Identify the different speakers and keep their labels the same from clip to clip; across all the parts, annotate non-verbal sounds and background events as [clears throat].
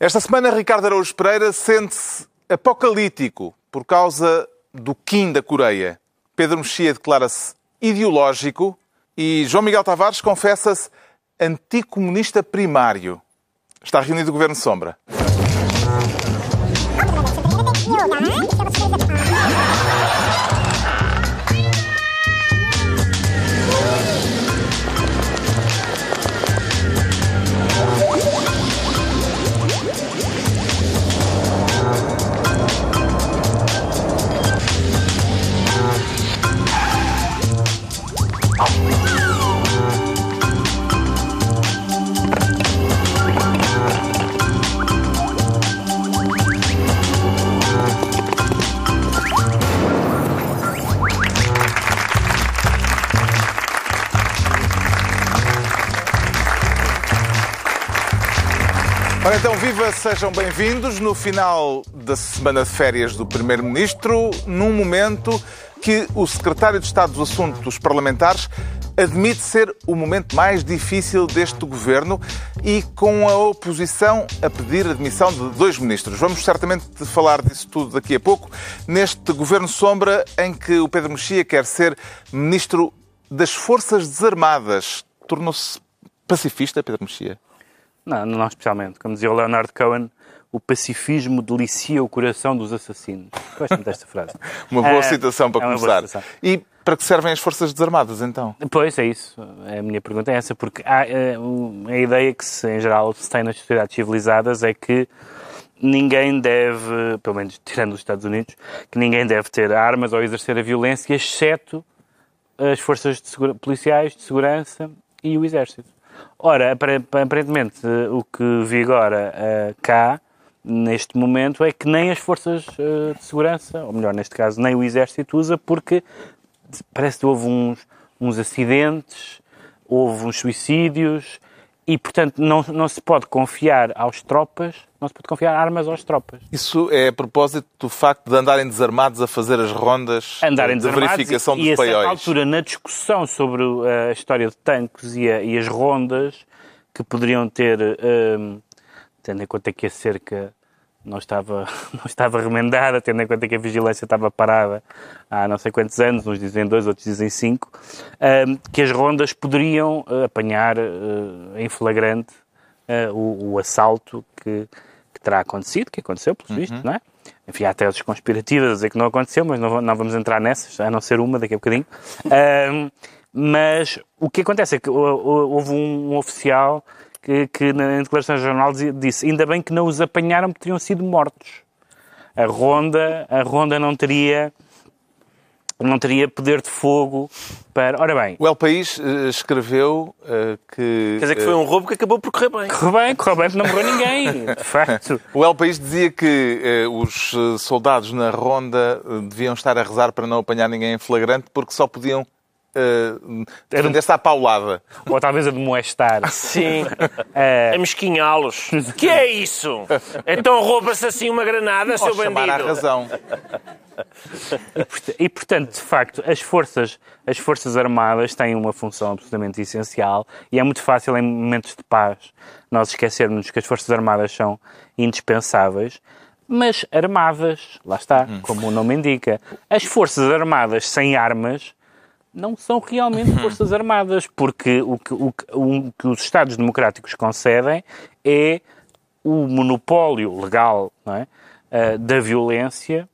Speaker 1: Esta semana, Ricardo Araújo Pereira sente-se apocalíptico por causa do Kim da Coreia. Pedro Mexia declara-se ideológico e João Miguel Tavares confessa-se anticomunista primário. Está reunido o Governo Sombra. Então, viva, sejam bem-vindos no final da semana de férias do Primeiro-Ministro, num momento que o Secretário de Estado dos Assuntos Parlamentares admite ser o momento mais difícil deste governo e com a oposição a pedir a demissão de dois ministros. Vamos certamente falar disso tudo daqui a pouco, neste governo sombra em que o Pedro Mexia quer ser ministro das Forças Desarmadas. Tornou-se pacifista, Pedro Mexia?
Speaker 2: Não, não especialmente. Como dizia o Leonard Cohen, o pacifismo delicia o coração dos assassinos. Gosto muito desta frase. [laughs]
Speaker 1: uma boa
Speaker 2: É,
Speaker 1: citação para
Speaker 2: é
Speaker 1: começar.
Speaker 2: citação.
Speaker 1: E para que servem as Forças Desarmadas, então?
Speaker 2: Pois, é isso. A minha pergunta é essa, porque há, eh, a ideia que, se, em geral, se tem nas sociedades civilizadas é que ninguém deve, pelo menos tirando os Estados Unidos, que ninguém deve ter armas ou exercer a violência, exceto as forças de policiais, de segurança e o exército. Ora, apare- aparentemente, o que vigora eh, cá, neste momento, é que nem as forças eh, de segurança, ou melhor, neste caso, nem o exército usa, porque parece que houve uns, uns acidentes, houve uns suicídios, e, portanto, não, não se pode confiar aos tropas, não se pode confiar armas aos tropas.
Speaker 1: Isso é a propósito do facto de andarem desarmados a fazer as rondas
Speaker 2: andarem
Speaker 1: de verificação
Speaker 2: e,
Speaker 1: dos
Speaker 2: e
Speaker 1: paióis.
Speaker 2: altura na discussão sobre uh, a história de tanques e, a- e as rondas que poderiam ter, um, tendo em conta que a cerca não estava, [laughs] não estava remendada, tendo em conta que a vigilância estava parada há não sei quantos anos, uns dizem dois, outros dizem cinco, um, que as rondas poderiam uh, apanhar uh, em flagrante uh, o, o assalto que, que terá acontecido, que aconteceu, pelo visto, não é? Enfim, há teses conspirativas a dizer que não aconteceu, mas não, não vamos entrar nessas, a não ser uma daqui a bocadinho. [laughs] Ahm, mas o que acontece é que houve um, um oficial que, que na declaração de jornal disse ainda bem que não os apanharam porque teriam sido mortos. A ronda, a ronda não teria não teria poder de fogo para... Ora bem,
Speaker 1: O El País eh, escreveu eh, que...
Speaker 3: Quer dizer que foi um roubo que acabou por correr bem.
Speaker 2: correu bem, correu bem porque não morreu ninguém, [laughs] de facto.
Speaker 1: O El País dizia que eh, os eh, soldados na ronda eh, deviam estar a rezar para não apanhar ninguém em flagrante porque só podiam eh, defender-se à paulada.
Speaker 2: Ou talvez a de moestar.
Speaker 3: Sim.
Speaker 2: Eh, [laughs]
Speaker 3: A mesquinhá-los. Que é isso? Então rouba-se assim uma granada, seu
Speaker 1: Ou chamar à
Speaker 3: bandido.
Speaker 1: razão.
Speaker 2: E, portanto, de facto, as forças, as forças armadas têm uma função absolutamente essencial e é muito fácil, em momentos de paz, nós esquecermos que as forças armadas são indispensáveis, mas armadas, lá está, como o nome indica. As forças armadas sem armas não são realmente forças armadas, porque o que, o o que os Estados democráticos concedem é o monopólio legal é? ah, da violência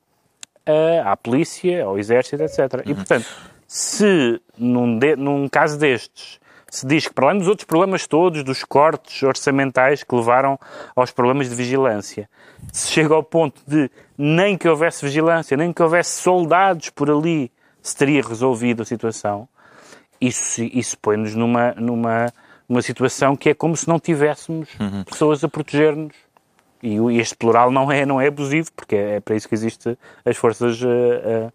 Speaker 2: ah, à polícia, ao exército, etc. E, portanto, se num, de- num caso destes se diz que, para além dos outros problemas todos, dos cortes orçamentais que levaram aos problemas de vigilância, se chega ao ponto de nem que houvesse vigilância, nem que houvesse soldados por ali, se teria resolvido a situação, isso, isso põe-nos numa, numa, numa situação que é como se não tivéssemos pessoas a proteger-nos. E, e este plural não é, não é abusivo, porque é, é para isso que existem as forças, eh, eh,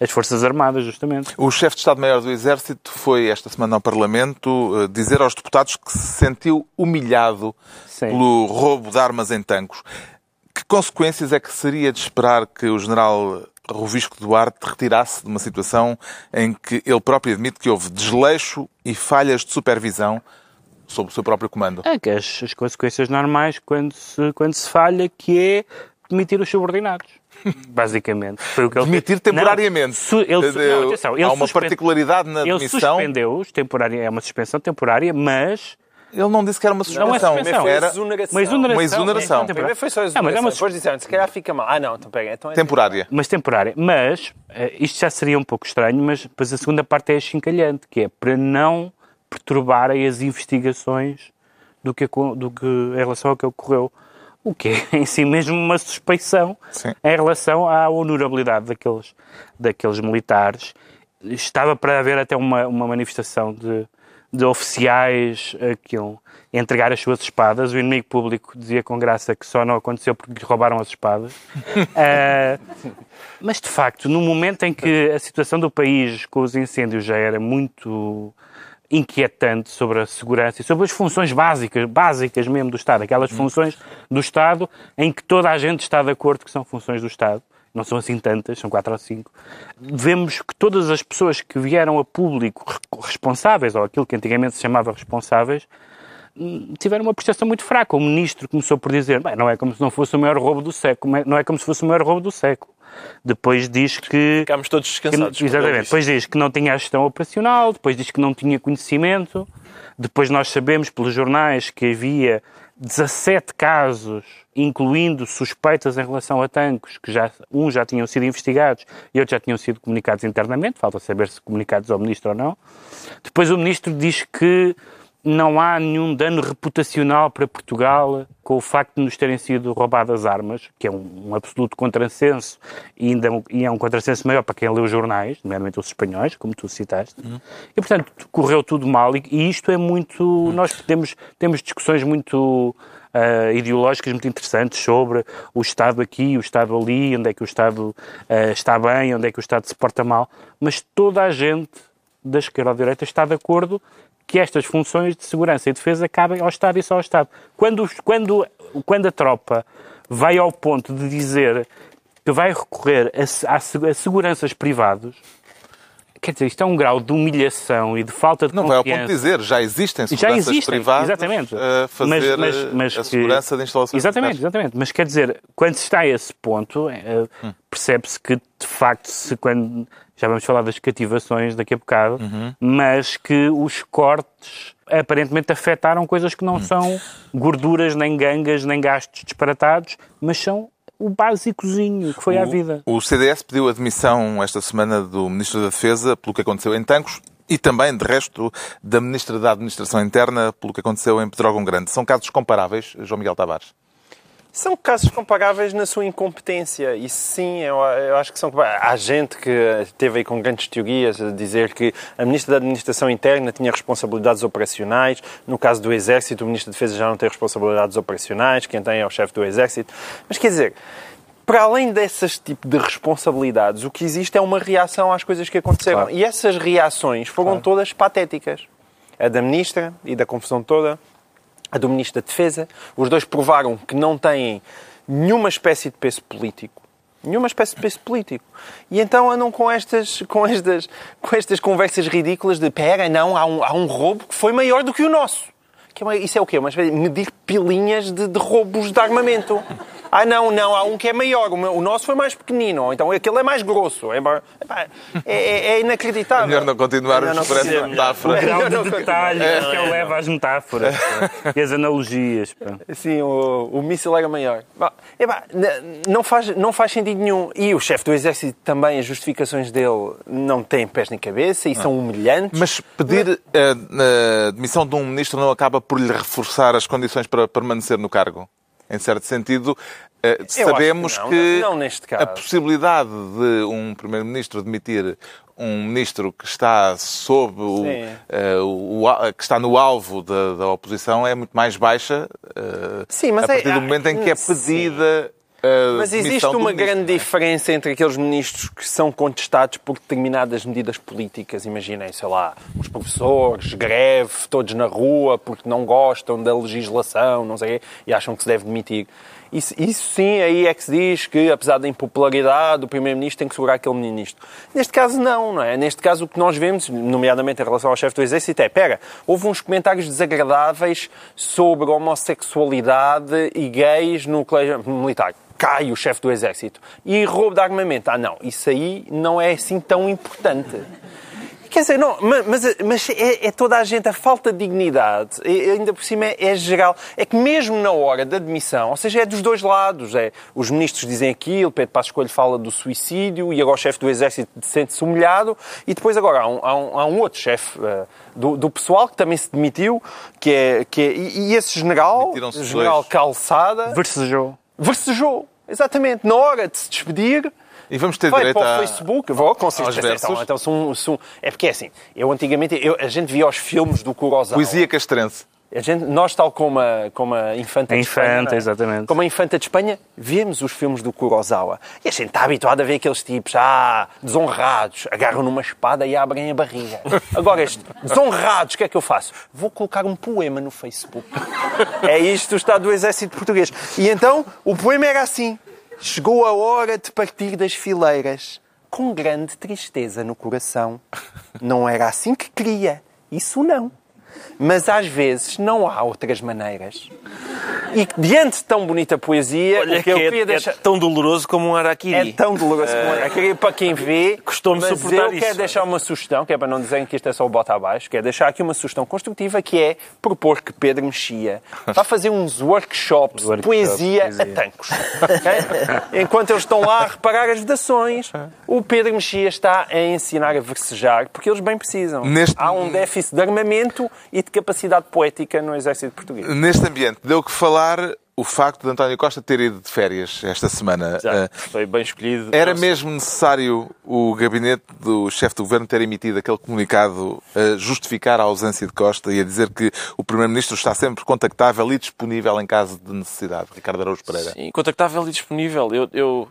Speaker 2: as forças armadas, justamente.
Speaker 1: O chefe de Estado-Maior do Exército foi esta semana ao Parlamento eh, dizer aos deputados que se sentiu humilhado
Speaker 2: Sim.
Speaker 1: pelo roubo de armas em tancos. Que consequências é que seria de esperar que o general Rovisco Duarte retirasse de uma situação em que ele próprio admite que houve desleixo e falhas de supervisão sob o seu próprio comando.
Speaker 2: É que as, as consequências normais quando se, quando se falha, que é demitir os subordinados. [laughs] Basicamente. Foi o que ele
Speaker 1: Demitir
Speaker 2: fez.
Speaker 1: temporariamente.
Speaker 2: Não, su- ele, não, atenção, ele
Speaker 1: Há uma particularidade na
Speaker 2: Ele
Speaker 1: demissão.
Speaker 2: suspendeu-os, temporária, é uma suspensão temporária, mas
Speaker 1: Ele não disse que era uma
Speaker 2: Não é
Speaker 1: suspensão.
Speaker 2: suspensão.
Speaker 1: Era
Speaker 3: exoneração.
Speaker 2: uma exoneração.
Speaker 1: Uma exoneração.
Speaker 2: É,
Speaker 3: Primeiro foi só exoneração.
Speaker 2: mas é uma
Speaker 3: Depois disseram, se calhar fica mal. Ah, não, então pega. Então é
Speaker 1: temporária.
Speaker 2: mas temporária. Mas, eh, isto já seria um pouco estranho, mas depois a segunda parte é achincalhante, que é para não perturbarem as investigações do que, do que, em relação ao que ocorreu. O que é em si mesmo uma suspeição
Speaker 1: Sim.
Speaker 2: em relação à honorabilidade daqueles, daqueles militares. Estava para haver até uma, uma manifestação de, de oficiais que iam entregar as suas espadas. O inimigo público dizia com graça que só não aconteceu porque lhe roubaram as espadas. [laughs] Eh, mas, de facto, no momento em que a situação do país com os incêndios já era muito inquietante sobre a segurança e sobre as funções básicas, básicas mesmo do Estado, aquelas funções do Estado em que toda a gente está de acordo que são funções do Estado, não são assim tantas, são quatro ou cinco, vemos que todas as pessoas que vieram a público re- responsáveis, ou aquilo que antigamente se chamava responsáveis, hum, tiveram uma prestação muito fraca. O ministro começou por dizer, bem, não é como se não fosse o maior roubo do século, não é como se fosse o maior roubo do século. Depois diz que
Speaker 3: Ficámos todos
Speaker 2: que-
Speaker 3: descansados. ele
Speaker 2: exatamente. Depois diz que não tinha a gestão operacional, depois diz que não tinha conhecimento, depois nós sabemos pelos jornais que havia 17 casos, incluindo suspeitas em relação a tanques, que já, uns já tinham sido investigados e outros já tinham sido comunicados internamente, falta saber se comunicados ao Ministro ou não. Depois o Ministro diz que não há nenhum dano reputacional para Portugal com o facto de nos terem sido roubadas armas, que é um, um absoluto contrassenso e, ainda, e é um contrassenso maior para quem lê os jornais, nomeadamente os espanhóis, como tu citaste. E, portanto, correu tudo mal e, e isto é muito... Nós temos, temos discussões muito ah, ideológicas muito interessantes sobre o Estado aqui, o Estado ali, onde é que o Estado ah, está bem, onde é que o Estado se porta mal, mas toda a gente da esquerda ou da direita está de acordo que estas funções de segurança e defesa cabem ao Estado e só ao Estado. Quando, quando, quando a tropa vai ao ponto de dizer que vai recorrer a, a a seguranças privados, quer dizer, isto é um grau de humilhação e de falta de
Speaker 1: Não vai ao
Speaker 2: confiança.
Speaker 1: ponto de dizer, já existem
Speaker 2: Já
Speaker 1: seguranças
Speaker 2: existem,
Speaker 1: privadas
Speaker 2: exatamente.
Speaker 1: a fazer eh, a
Speaker 2: que-
Speaker 1: segurança de instalações
Speaker 2: Exatamente,
Speaker 1: militares.
Speaker 2: exatamente. Mas quer dizer, quando se está a esse ponto, eh,
Speaker 1: Hum.
Speaker 2: percebe-se que, de facto, se quando. Já vamos falar das cativações daqui a bocado,
Speaker 1: Uhum.
Speaker 2: mas que os cortes aparentemente afetaram coisas que não
Speaker 1: Hum.
Speaker 2: são gorduras, nem gangas, nem gastos disparatados, mas são o básicozinho que foi à vida.
Speaker 1: O CDS pediu a demissão esta semana do Ministro da Defesa pelo que aconteceu em Tancos e também, de resto, da Ministra da Administração Interna pelo que aconteceu em Pedrógão Grande. São casos comparáveis, João Miguel Tavares?
Speaker 3: São casos comparáveis na sua incompetência. E sim, eu, eu acho que são. Há gente que esteve aí com grandes teorias a dizer que a Ministra da Administração Interna tinha responsabilidades operacionais. No caso do Exército, o Ministro da Defesa já não tem responsabilidades operacionais. Quem tem é o chefe do Exército. Mas quer dizer, para além dessas tipo de responsabilidades, o que existe é uma reação às coisas que aconteceram.
Speaker 1: Claro.
Speaker 3: E essas reações foram todas patéticas. A da Ministra e da confusão toda a do Ministro da Defesa. Os dois provaram que não têm nenhuma espécie de peso político. Nenhuma espécie de peso político. E então andam com estas, com estas, com estas conversas ridículas de pera, não, há um, há um roubo que foi maior do que o nosso. Que é uma- isso é o quê? Uma espécie de medir pilinhas de, de roubos de armamento. Ah, não, não, há um que é maior. O, meu- o nosso foi mais pequenino. ou Então aquele é mais grosso. É, é, é- é inacreditável.
Speaker 1: Melhor não continuarmos
Speaker 3: Melhor
Speaker 1: por essa
Speaker 3: continuar.
Speaker 1: metáfora.
Speaker 3: Não,
Speaker 2: de
Speaker 3: não,
Speaker 2: detalhe
Speaker 3: não,
Speaker 2: que ele leva às metáforas e às analogias. pá.
Speaker 3: Sim, o, o míssil era maior. Epá, não, faz, não faz sentido nenhum. E o chefe do exército também, as justificações dele não têm pés nem cabeça e são humilhantes.
Speaker 1: Mas pedir a, a demissão de um ministro não acaba por lhe reforçar as condições para permanecer no cargo? Em certo sentido,
Speaker 3: que
Speaker 1: sabemos
Speaker 3: não,
Speaker 1: que
Speaker 3: não neste caso.
Speaker 1: a possibilidade de um primeiro-ministro demitir um ministro que está sob o, eh, o- o- que está no alvo da, da oposição é muito mais baixa eh,
Speaker 3: Sim, mas
Speaker 1: a partir
Speaker 3: é-
Speaker 1: do momento em que é
Speaker 3: sim. Mas existe uma
Speaker 1: ministro,
Speaker 3: grande
Speaker 1: não é?
Speaker 3: diferença entre aqueles ministros que são contestados por determinadas medidas políticas. Imaginem, sei lá, os professores, greve, todos na rua porque não gostam da legislação, não sei e acham que se deve demitir. Isso, isso sim, aí é que se diz que, apesar da impopularidade, o Primeiro-Ministro tem que segurar aquele ministro. Neste caso, não, não é? Neste caso, o que nós vemos, nomeadamente em relação ao chefe do Exército, é: pera, houve uns comentários desagradáveis sobre homossexualidade e gays no colégio militar. Cai o chefe do Exército. E roubo de armamento. Ah, não, isso aí não é assim tão importante. Quer dizer, não, ma- mas, mas é, é toda a gente, a falta de dignidade, e ainda por cima é, é geral. É que mesmo na hora da admissão, ou seja, é dos dois lados. É, os ministros dizem aquilo, Pedro Passos Coelho fala do suicídio, e agora o chefe do Exército sente-se humilhado, e depois agora há um, há um- há um outro chefe eh, do, do pessoal que também se demitiu, que é, que é e, e esse general, o
Speaker 1: dois.
Speaker 3: general Calçada,
Speaker 2: Versejou.
Speaker 3: versejou. Exatamente, na hora de se despedir,
Speaker 1: E vamos ter
Speaker 3: Vai
Speaker 1: direito
Speaker 3: para o
Speaker 1: a...
Speaker 3: Facebook, vou com certeza. Então, então são, são- é porque é assim, eu antigamente, eu- a gente via os filmes do Kurosawa.
Speaker 1: Poesia castrense.
Speaker 3: Gente, nós, tal como a, como a infanta
Speaker 2: A
Speaker 3: de Espanha,
Speaker 2: infanta,
Speaker 3: é?
Speaker 2: exatamente.
Speaker 3: Como a infanta de Espanha, vemos os filmes do Kurosawa. E a gente está habituado a ver aqueles tipos, ah, desonrados, agarram numa espada e abrem a barriga. [laughs] Agora, este, desonrados, o que é que eu faço? Vou colocar um poema no Facebook. É isto o estado do exército português. E então, o poema era assim. Chegou a hora de partir das fileiras, com grande tristeza no coração. Não era assim que queria. Isso não. Mas às vezes não há outras maneiras. E diante de tão bonita poesia,
Speaker 4: Olha
Speaker 3: o
Speaker 4: que
Speaker 3: que eu
Speaker 4: é,
Speaker 3: queria
Speaker 4: é
Speaker 3: deixar...
Speaker 4: tão doloroso como um araquiri.
Speaker 3: É tão doloroso como é. Queria para quem vê.
Speaker 4: Custou-me
Speaker 3: mas
Speaker 4: suportar
Speaker 3: eu quero
Speaker 4: isso.
Speaker 3: deixar uma sugestão, que é para não dizerem que isto é só o bota abaixo, quero deixar aqui uma sugestão construtiva, que é propor que Pedro Mexia [laughs] vá fazer uns workshops de
Speaker 2: Workshops,
Speaker 3: poesia,
Speaker 2: poesia.
Speaker 3: a tancos. ok? [laughs] Enquanto eles estão lá a reparar as vedações, o Pedro Mexia está a ensinar a versejar, porque eles bem precisam.
Speaker 1: Neste-
Speaker 3: Há um déficit de armamento e de capacidade poética no exército português.
Speaker 1: Neste ambiente, deu que falar o facto de António Costa ter ido de férias esta semana.
Speaker 4: Já,
Speaker 1: Ah,
Speaker 4: foi bem escolhido.
Speaker 1: Era
Speaker 4: Não-
Speaker 1: mesmo necessário o gabinete do chefe do governo ter emitido aquele comunicado a justificar a ausência de Costa e a dizer que o primeiro-ministro está sempre contactável e disponível em caso de necessidade. Ricardo Araújo Pereira.
Speaker 4: Sim, contactável e disponível. Eu, eu,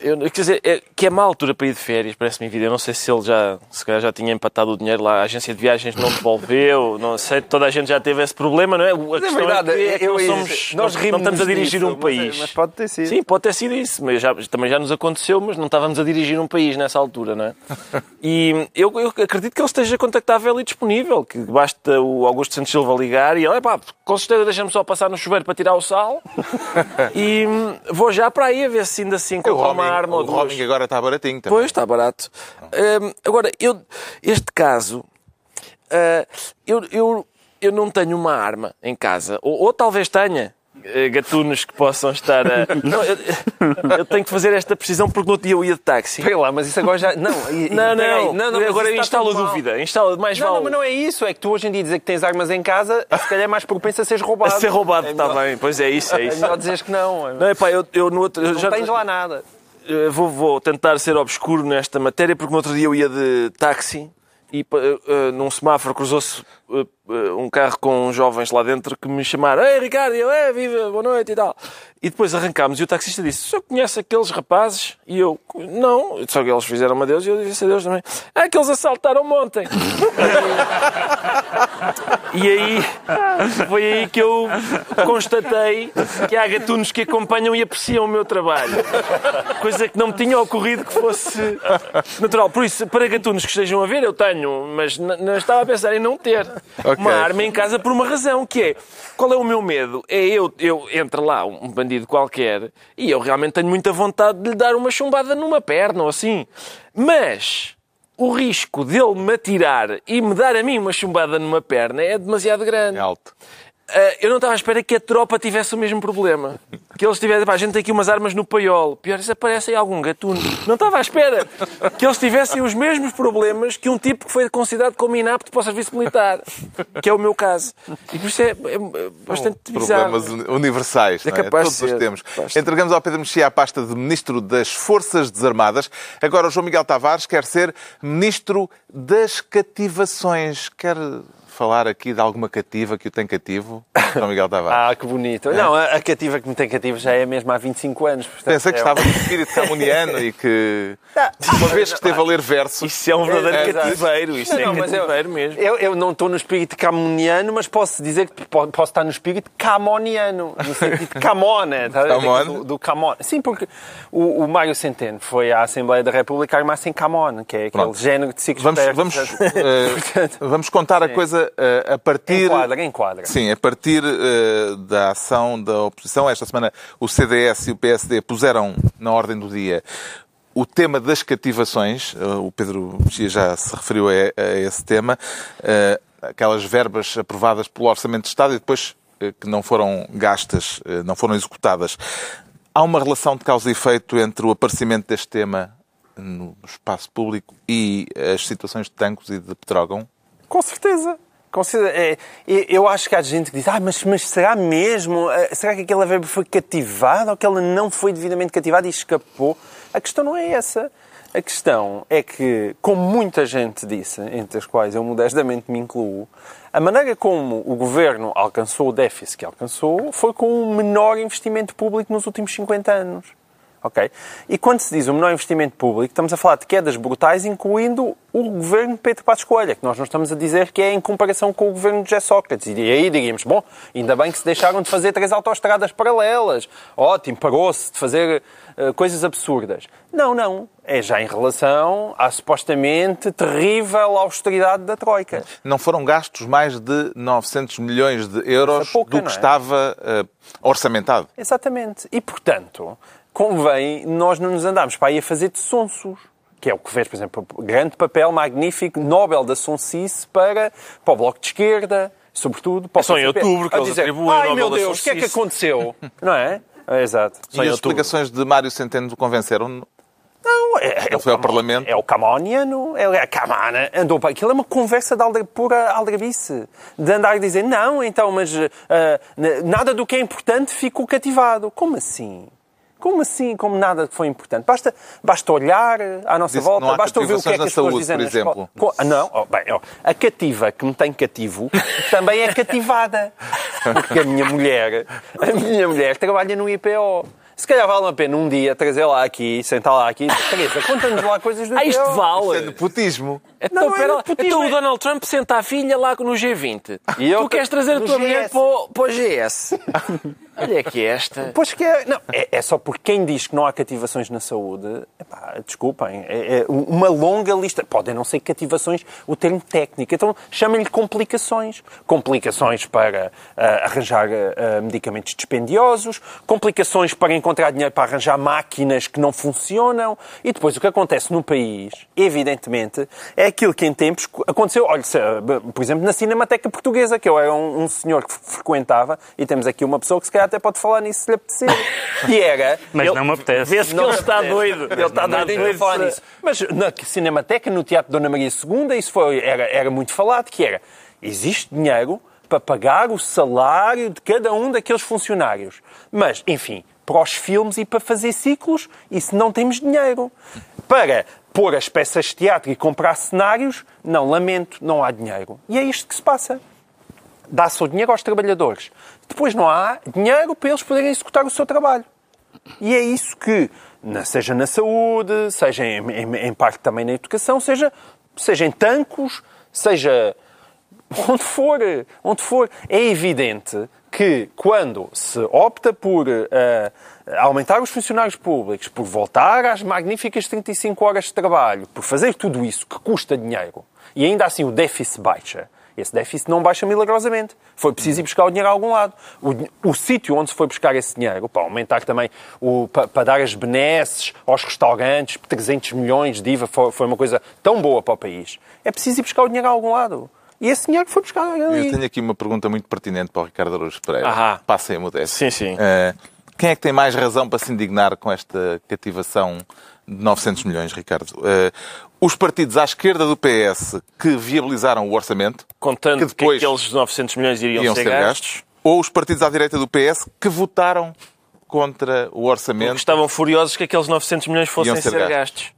Speaker 4: eu- quer dizer, é, que é má altura para ir de férias, parece-me evidente. Eu não sei se ele já, se calhar já tinha empatado o dinheiro lá, a agência de viagens não devolveu, não sei, toda a gente já teve esse problema, não é? A questão
Speaker 3: verdade,
Speaker 4: é que, é que nós, somos,
Speaker 3: dizer,
Speaker 4: nós não
Speaker 3: rimos
Speaker 4: estamos a dirigir
Speaker 3: disso,
Speaker 4: um
Speaker 3: mas-
Speaker 4: país.
Speaker 3: mas pode ter sido.
Speaker 4: Sim, pode ter sido isso, mas já, também já nos aconteceu, mas não estávamos a dirigir um país nessa altura, não é? [laughs] E eu, eu acredito que ele esteja contactável e disponível, que basta o Augusto Santos Silva ligar e ele, pá, com certeza deixa-me só passar no chuveiro para tirar o sal [laughs] e hum, vou já para aí a ver se ainda assim comprar uma
Speaker 1: roaming,
Speaker 4: arma
Speaker 1: o
Speaker 4: ou duas.
Speaker 1: roaming agora está baratinho também.
Speaker 4: Pois, está barato. Hum, agora, eu, este caso, ah, eu, eu, eu não tenho uma arma em casa. Ou, ou talvez tenha. eh, Gatunos que possam estar a. [laughs] Não, eu, eu tenho que fazer esta precisão porque no outro dia eu ia de táxi.
Speaker 3: Espera lá, mas isso agora já... Não, [laughs] e-
Speaker 4: Não,
Speaker 3: peraí,
Speaker 4: não,
Speaker 3: mas
Speaker 4: agora instala a dúvida. Instala, mais
Speaker 3: Não,
Speaker 4: vale.
Speaker 3: não, mas não é isso. É que tu hoje em dia dizer que tens armas em casa, se calhar é mais propenso a seres [laughs]
Speaker 4: A
Speaker 3: roubado.
Speaker 4: ser roubado,
Speaker 3: é
Speaker 4: está
Speaker 3: melhor,
Speaker 4: bem. Pois é isso, é
Speaker 3: É
Speaker 4: isso.
Speaker 3: melhor dizeres que não.
Speaker 4: Não, é pá, eu, eu no outro. eu
Speaker 3: Não
Speaker 4: já-
Speaker 3: tens lá nada.
Speaker 4: Eh, vou, vou tentar ser obscuro nesta matéria, porque no outro dia eu ia de táxi e eh, num semáforo cruzou-se um carro com jovens lá dentro que me chamaram Ei, Ricardo, eu, é, viva, boa noite e tal. E depois arrancámos e o taxista disse, o senhor conhece aqueles rapazes? E eu, não, só que eles fizeram uma Deus e eu disse a Deus também. É que eles assaltaram-me ontem. [laughs] E aí foi aí que eu constatei que há gatunos que acompanham e apreciam o meu trabalho. Coisa que não me tinha ocorrido que fosse natural. Por isso, para gatunos que estejam a ver, eu tenho, mas não estava a pensar em não ter
Speaker 1: Ok.
Speaker 4: uma arma em casa por uma razão, que é qual é o meu medo? É eu, eu entra lá um bandido qualquer e eu realmente tenho muita vontade de lhe dar uma chumbada numa perna ou assim. Mas o risco dele me atirar e me dar a mim uma chumbada numa perna é demasiado grande.
Speaker 1: É alto.
Speaker 4: Ah, eu não estava à espera que a tropa tivesse o mesmo problema. Que eles tivessem, pá, a gente tem aqui umas armas no paiol. Pior, isso aparece aí algum gatuno. Não estava à espera que eles tivessem os mesmos problemas que um tipo que foi considerado como inapto para o serviço militar. Que é o meu caso. E por isso é, é bastante bizarro.
Speaker 1: Problemas uni- universais,
Speaker 4: É
Speaker 1: não é?
Speaker 4: capaz
Speaker 1: Todos os temos. Entregamos ao Pedro Mexia a pasta de Ministro das Forças Desarmadas. Agora o João Miguel Tavares quer ser Ministro das Cativações. Quer falar aqui de alguma cativa que o tem cativo, João Miguel [laughs] Tavares?
Speaker 3: Ah, que bonito. Não, a, a cativa que me tem cativo já é mesmo há 25 anos. portanto,
Speaker 1: Pensei que
Speaker 3: é-
Speaker 1: estava no [laughs] espírito camuniano e que, uma vez que esteve a ler versos,
Speaker 4: Isso é um verdadeiro
Speaker 3: É, exato.
Speaker 4: cativeiro. Isso
Speaker 3: Não,
Speaker 4: é
Speaker 3: não, mas eu-
Speaker 4: cativeiro mesmo.
Speaker 3: Eu, eu não estou no espírito camoniano, mas posso dizer que po- posso estar no espírito camoniano, no sentido [laughs] de camona. tá?
Speaker 1: Camon?
Speaker 3: Do, do camon. Sim, porque o, o Mário Centeno foi à Assembleia da República armar-se em camon, que é aquele
Speaker 1: Pronto.
Speaker 3: género de ciclos
Speaker 1: vamos, vamos, eh, vamos contar a coisa a partir...
Speaker 3: Enquadra, enquadra.
Speaker 1: Sim, a partir eh, da ação da oposição, esta semana o CDS e o PSD puseram na ordem do dia o tema das cativações. Eh, o Pedro já se referiu a, esse tema. Eh, aquelas verbas aprovadas pelo Orçamento de Estado e depois eh, que não foram gastas, eh, não foram executadas. Há uma relação de causa e efeito entre o aparecimento deste tema no espaço público e as situações de Tancos e de Petrógão?
Speaker 3: Com certeza. É, eu acho que há gente que diz, ah, mas, mas será mesmo? Eh, Será que aquela verba foi cativada ou que ela não foi devidamente cativada e escapou? A questão não é essa. A questão é que, como muita gente disse, entre as quais eu modestamente me incluo, a maneira como o governo alcançou o déficit que alcançou foi com o menor investimento público nos últimos 50 anos. Ok? E quando se diz o menor investimento público, estamos a falar de quedas brutais, incluindo o governo de Pedro Passos Coelho, que nós não estamos a dizer que é em comparação com o governo de José Sócrates. E aí diríamos, bom, ainda bem que se deixaram de fazer três autoestradas paralelas. Ótimo, parou-se de fazer eh, coisas absurdas. Não, não. É já em relação à supostamente terrível austeridade da Troika.
Speaker 1: Não foram gastos mais de 900 milhões de euros
Speaker 3: é pouca,
Speaker 1: do que
Speaker 3: é?
Speaker 1: estava eh, orçamentado.
Speaker 3: Exatamente. E, portanto, convém nós não nos andarmos para aí a fazer de sonsos. Que é o que fez, por exemplo, grande papel magnífico, Nobel da Sonsice para, para o Bloco de Esquerda, sobretudo para o
Speaker 4: só em outubro que eles
Speaker 3: dizer,
Speaker 4: atribuem
Speaker 3: Ai,
Speaker 4: Nobel
Speaker 3: meu Deus, o que é que
Speaker 4: Sonsice."
Speaker 3: aconteceu? [laughs] Não é? É, Exato.
Speaker 1: E as explicações de Mário Centeno convenceram
Speaker 3: Não, é, é
Speaker 1: Ele foi ao
Speaker 3: Camon-
Speaker 1: Parlamento?
Speaker 3: É o Camoniano, é a Camana, andou para aquilo, é uma conversa de aldra, pura aldrabice. De andar a dizer, não, então, mas n- nada do que é importante ficou cativado. Como assim? Como assim? Como nada que foi importante? Basta, basta olhar à nossa
Speaker 1: Disse
Speaker 3: volta,
Speaker 1: não
Speaker 3: basta ouvir o que é que as pessoas
Speaker 1: na
Speaker 3: dizem
Speaker 1: saúde,
Speaker 3: na
Speaker 1: por
Speaker 3: escola.
Speaker 1: exemplo.
Speaker 3: Co- ah, Não, oh, bem, oh, a cativa que me tem cativo [laughs] também é cativada. Porque a minha mulher, a minha mulher trabalha no IPO. Se calhar vale a pena um dia trazer lá aqui, sentar lá aqui, Teresa, conta-nos lá coisas do
Speaker 4: Ah, isto
Speaker 3: IPO.
Speaker 1: Isso é
Speaker 4: vale.
Speaker 1: nepotismo.
Speaker 4: Então,
Speaker 3: Não, é
Speaker 4: pera lá.
Speaker 3: nepotismo,
Speaker 4: então
Speaker 3: é-
Speaker 4: o Donald Trump senta a filha lá no G20.
Speaker 3: E eu
Speaker 4: tu queres trazer a tua mulher
Speaker 3: GS.
Speaker 4: para o, para o GS. [laughs] Olha que esta.
Speaker 3: Pois que é, não, é, é só porque quem diz que não há cativações na saúde, epá, desculpem, é, é uma longa lista. Podem não ser cativações o termo técnico, então chamem-lhe complicações. Complicações para ah, arranjar ah, medicamentos dispendiosos, complicações para encontrar dinheiro para arranjar máquinas que não funcionam. E depois o que acontece no país, evidentemente, é aquilo que em tempos aconteceu, olha, ah, por exemplo, na Cinemateca Portuguesa, que eu era um, um senhor que frequentava, e temos aqui uma pessoa que se calhar até pode falar nisso se lhe apetecer, que era... [laughs]
Speaker 2: Mas
Speaker 3: ele-
Speaker 2: não me apetece.
Speaker 4: Vê-se que
Speaker 3: não
Speaker 4: ele está
Speaker 3: apetece.
Speaker 4: doido.
Speaker 3: Ele está
Speaker 4: Não
Speaker 3: doido em falar nisso. Mas na Cinemateca, no Teatro Dona Maria II, isso foi, era, era muito falado, que era, existe dinheiro para pagar o salário de cada um daqueles funcionários. Mas, enfim, para os filmes e para fazer ciclos, isso não temos dinheiro. Para pôr as peças de teatro e comprar cenários, não, lamento, não há dinheiro. E é isto que se passa dá-se o dinheiro aos trabalhadores. Depois não há dinheiro para eles poderem executar o seu trabalho. E é isso que, seja na saúde, seja em, em- em parte também na educação, seja, seja em tancos, seja onde for, onde for, é evidente que quando se opta por eh, aumentar os funcionários públicos, por voltar às magníficas 35 horas de trabalho, por fazer tudo isso que custa dinheiro, e ainda assim o déficit baixa, esse déficit não baixa milagrosamente. Foi preciso ir buscar o dinheiro a algum lado. O, o sítio onde se foi buscar esse dinheiro, para aumentar também, o, para, para dar as benesses aos restaurantes, 300 milhões de IVA, foi, foi uma coisa tão boa para o país. É preciso ir buscar o dinheiro a algum lado. E esse dinheiro foi buscar ali.
Speaker 1: Eu tenho aqui uma pergunta muito pertinente para o Ricardo Araújo Pereira.
Speaker 4: Ahá.
Speaker 1: Passem a modéstia.
Speaker 4: Sim, sim.
Speaker 1: Eh, quem é que tem mais razão para se indignar com esta cativação de 900 milhões, Ricardo? Eh, os partidos à esquerda do PS que viabilizaram o orçamento,
Speaker 4: Contando
Speaker 1: que depois
Speaker 4: que aqueles 900 milhões iriam,
Speaker 1: iam
Speaker 4: ser,
Speaker 1: ser
Speaker 4: gastos.
Speaker 1: gastos, ou os partidos à direita do PS que votaram contra o
Speaker 4: Porque
Speaker 1: orçamento.
Speaker 4: estavam furiosos que aqueles 900 milhões fossem
Speaker 1: ser
Speaker 4: ser,
Speaker 1: gastos.
Speaker 4: gastos.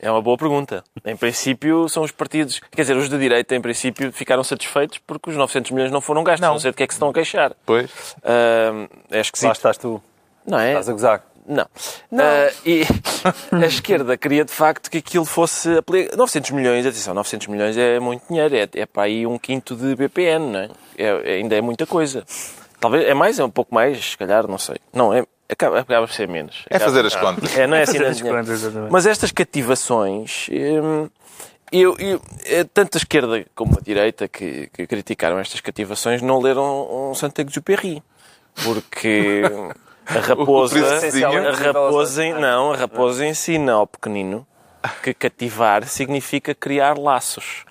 Speaker 4: É uma boa pergunta. Em princípio, são os partidos. Quer dizer, os de direita, em princípio, ficaram satisfeitos porque os 900 milhões não foram gastos. Não, não sei de que é que se estão a queixar.
Speaker 1: Pois.
Speaker 4: Uh, é esquisito.
Speaker 3: Lá estás tu.
Speaker 4: Não é?
Speaker 3: Estás a gozar.
Speaker 4: Não. não. Uh, e [laughs] a esquerda queria, de facto, que aquilo fosse... 900 milhões, atenção, 900 milhões é muito dinheiro. É, é para aí um quinto de BPN, não é? é? Ainda é muita coisa. Talvez, é mais, é um pouco mais, se calhar, não sei. Não, é, acaba, acaba por ser menos.
Speaker 1: É fazer as contas.
Speaker 4: É, não é assim as contas, Mas estas cativações... Hum, eu, eu, eh, tanto a esquerda como a direita que, que criticaram estas cativações não leram um Saint-Exupéry. Porque [laughs] a raposa, a raposa, não, a raposa ensina ao pequenino que cativar significa criar laços.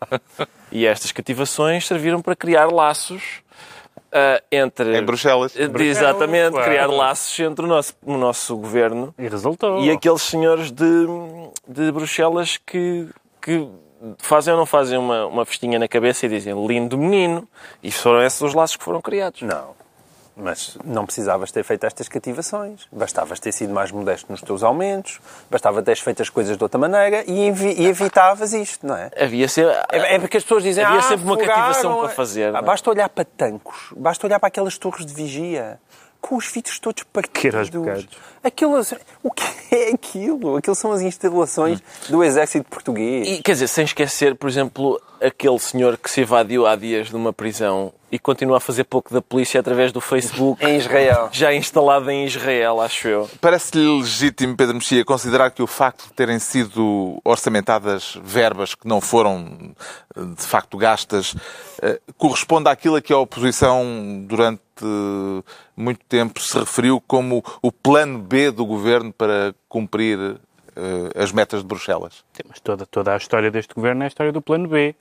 Speaker 4: E estas cativações serviram para criar laços uh, entre.
Speaker 1: Em Bruxelas.
Speaker 4: Uh, exatamente, claro. criar laços entre o nosso, o nosso governo
Speaker 2: e, resultou.
Speaker 4: e aqueles senhores de, de Bruxelas que, que fazem ou não fazem uma, uma festinha na cabeça e dizem lindo menino. E foram esses os laços que foram criados.
Speaker 3: Não. Mas não precisavas ter feito estas cativações. Bastavas ter sido mais modesto nos teus aumentos, bastava teres feito as coisas de outra maneira e, e evitavas isto, não é?
Speaker 4: Havia sempre,
Speaker 3: é, é porque as pessoas dizem
Speaker 4: havia
Speaker 3: ah,
Speaker 4: sempre uma cativação para fazer.
Speaker 3: Ah, basta olhar para tancos, basta olhar para aquelas torres de vigia com os vidros todos partidos. Aquilo, o que é aquilo? Aquilo são as instalações do exército português.
Speaker 4: E, quer dizer, sem esquecer, por exemplo, aquele senhor que se evadiu há dias de uma prisão e continua a fazer pouco da polícia através do Facebook.
Speaker 3: em Israel.
Speaker 4: Já instalado em Israel, acho eu.
Speaker 1: Parece-lhe legítimo, Pedro Mexia, considerar que o facto de terem sido orçamentadas verbas que não foram de facto gastas eh, corresponde àquilo a que a oposição durante muito tempo se referiu como o plano B do governo para cumprir uh, as metas de Bruxelas.
Speaker 2: Sim, mas toda, toda a história deste governo é a história do plano B.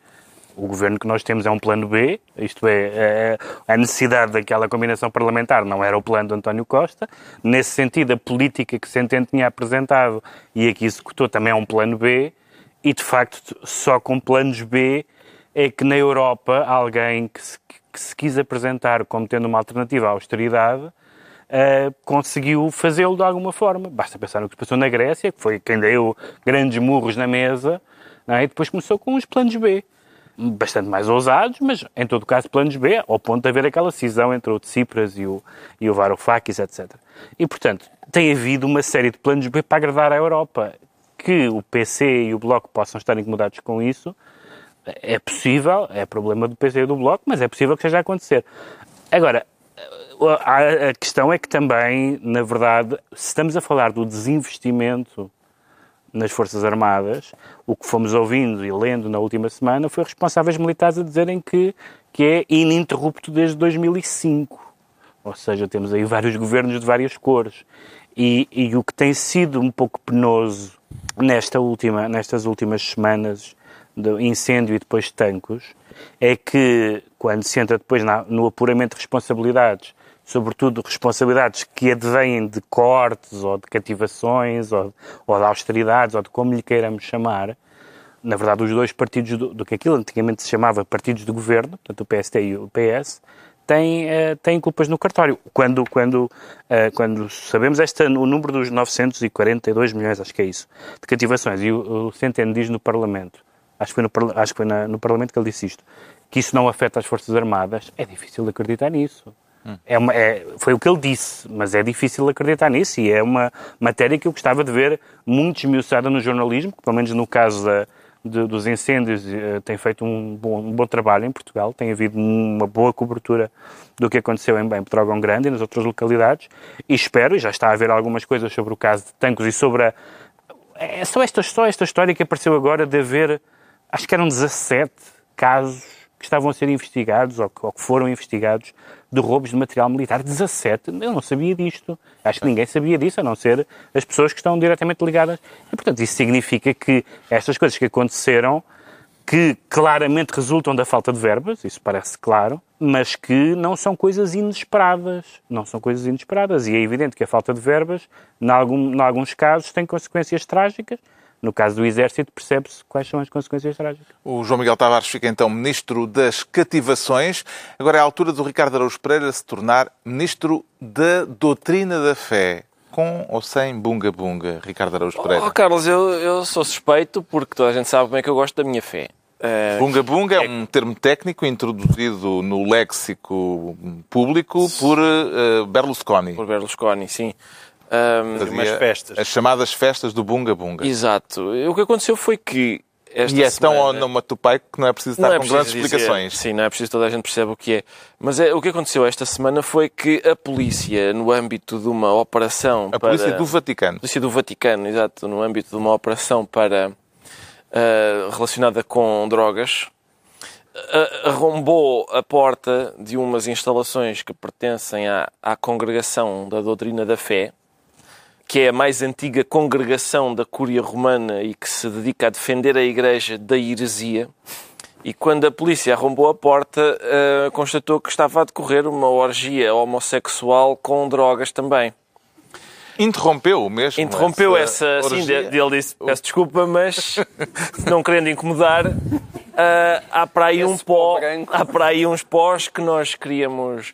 Speaker 2: O governo que nós temos é um plano B, isto é, é, a necessidade daquela combinação parlamentar não era o plano de António Costa. Nesse sentido, a política que Centeno tinha apresentado e aqui executou também é um plano B, e de facto, só com planos B é que na Europa alguém que se, que se quis apresentar como tendo uma alternativa à austeridade uh, conseguiu fazê-lo de alguma forma. Basta pensar no que passou na Grécia, que foi quem deu grandes murros na mesa, é? e depois começou com os planos B. Bastante mais ousados, mas em todo caso planos B, ao ponto de haver aquela cisão entre o Tsipras e o, e o Varoufakis, etc. E, portanto, tem havido uma série de planos B para agradar à Europa. Que o PC e o Bloco possam estar incomodados com isso, é possível, é problema do PC e do Bloco, mas é possível que seja a acontecer. Agora, a questão é que também, na verdade, se estamos a falar do desinvestimento nas Forças Armadas, o que fomos ouvindo e lendo na última semana foi responsáveis militares a dizerem que, que é ininterrupto desde 2005. Ou seja, temos aí vários governos de várias cores. E, e o que tem sido um pouco penoso nesta última, nestas últimas semanas de incêndio e depois tancos, é que quando se entra depois na, no apuramento de responsabilidades, sobretudo responsabilidades que advêm de cortes ou de cativações ou, ou de austeridades ou de como lhe queiramos chamar, na verdade os dois partidos do, do que aquilo antigamente se chamava partidos de governo, portanto o PST e o PS, têm, uh, têm culpas no cartório. Quando, quando, uh, quando sabemos este, o número dos 942 milhões, acho que é isso, de cativações, e o, o Centeno diz no Parlamento acho que foi, no, acho que foi na, no Parlamento que ele disse isto, que isso não afeta as Forças Armadas, é difícil acreditar nisso. Hum. É uma, é, foi o que ele disse, mas é difícil acreditar nisso e é uma matéria que eu gostava de ver muito esmiuçada no jornalismo, que, pelo menos no caso da, de, dos incêndios uh, tem feito um bom, um bom, trabalho em Portugal, tem havido uma boa cobertura do que aconteceu em, em Pedrógão Grande e nas outras localidades e espero, e já está a haver algumas coisas sobre o caso de Tancos e sobre a... É só esta, só esta história que apareceu agora de haver acho que eram 17 casos que estavam a ser investigados ou que, ou que, foram investigados de roubos de material militar. 17? Eu não sabia disto. Acho que ninguém sabia disso, a não ser as pessoas que estão diretamente ligadas. E, portanto, isso significa que estas coisas que aconteceram, que claramente resultam da falta de verbas, isso parece claro, mas que não são coisas inesperadas. Não são coisas inesperadas. E é evidente que a falta de verbas, em, algum, em alguns casos, tem consequências trágicas no caso do Exército, percebe-se quais são as consequências trágicas.
Speaker 1: O João Miguel Tavares fica então Ministro das Cativações. Agora é a altura do Ricardo Araújo Pereira se tornar Ministro da Doutrina da Fé. com ou sem bunga bunga, Ricardo Araújo Pereira?
Speaker 4: Oh, Carlos, eu, eu sou suspeito porque toda a gente sabe como é que eu gosto da minha fé. Uh,
Speaker 1: bunga bunga é um termo técnico introduzido no léxico público por uh, Berlusconi.
Speaker 4: Por Berlusconi, sim.
Speaker 1: Um, umas festas. As chamadas festas do bunga bunga.
Speaker 4: Exato. O que aconteceu foi que esta
Speaker 1: e é
Speaker 4: semana...
Speaker 1: tão onomatopeia que não é preciso estar é com grandes dizer, explicações.
Speaker 4: Sim, não é preciso toda a gente percebe o que é. Mas é, o que aconteceu esta semana foi que a polícia, no âmbito de uma operação
Speaker 1: A
Speaker 4: para...
Speaker 1: polícia do Vaticano.
Speaker 4: A polícia do Vaticano, exato. No âmbito de uma operação para... Uh, relacionada com drogas, uh, arrombou a porta de umas instalações que pertencem à, à Congregação da Doutrina da Fé, que é a mais antiga congregação da Cúria Romana e que se dedica a defender a Igreja da heresia. E quando a polícia arrombou a porta, uh, constatou que estava a decorrer uma orgia homossexual com drogas também.
Speaker 1: Interrompeu mesmo?
Speaker 4: Interrompeu essa, essa sim, ele disse, peço desculpa, mas [laughs] não querendo incomodar, uh, há para aí um pó, há para aí uns pós que nós queríamos...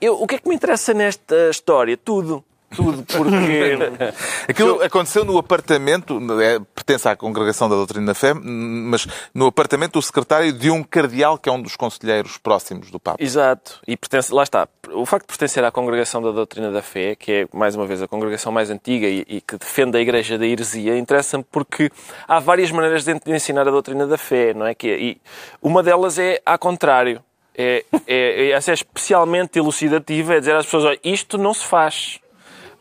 Speaker 4: Eu, o que é que me interessa nesta história? Tudo tudo, porque. [laughs]
Speaker 1: Aquilo aconteceu no apartamento, é, pertence à Congregação da Doutrina da Fé, mas no apartamento do secretário de um cardeal que é um dos conselheiros próximos do Papa.
Speaker 4: Exato, e pertence, lá está. O facto de pertencer à Congregação da Doutrina da Fé, que é, mais uma vez, a congregação mais antiga e, e que defende a Igreja da heresia, interessa-me porque há várias maneiras de ensinar a doutrina da fé, não é? Que, e uma delas é ao contrário. É, é, é, é especialmente elucidativa, é dizer às pessoas, olha, isto não se faz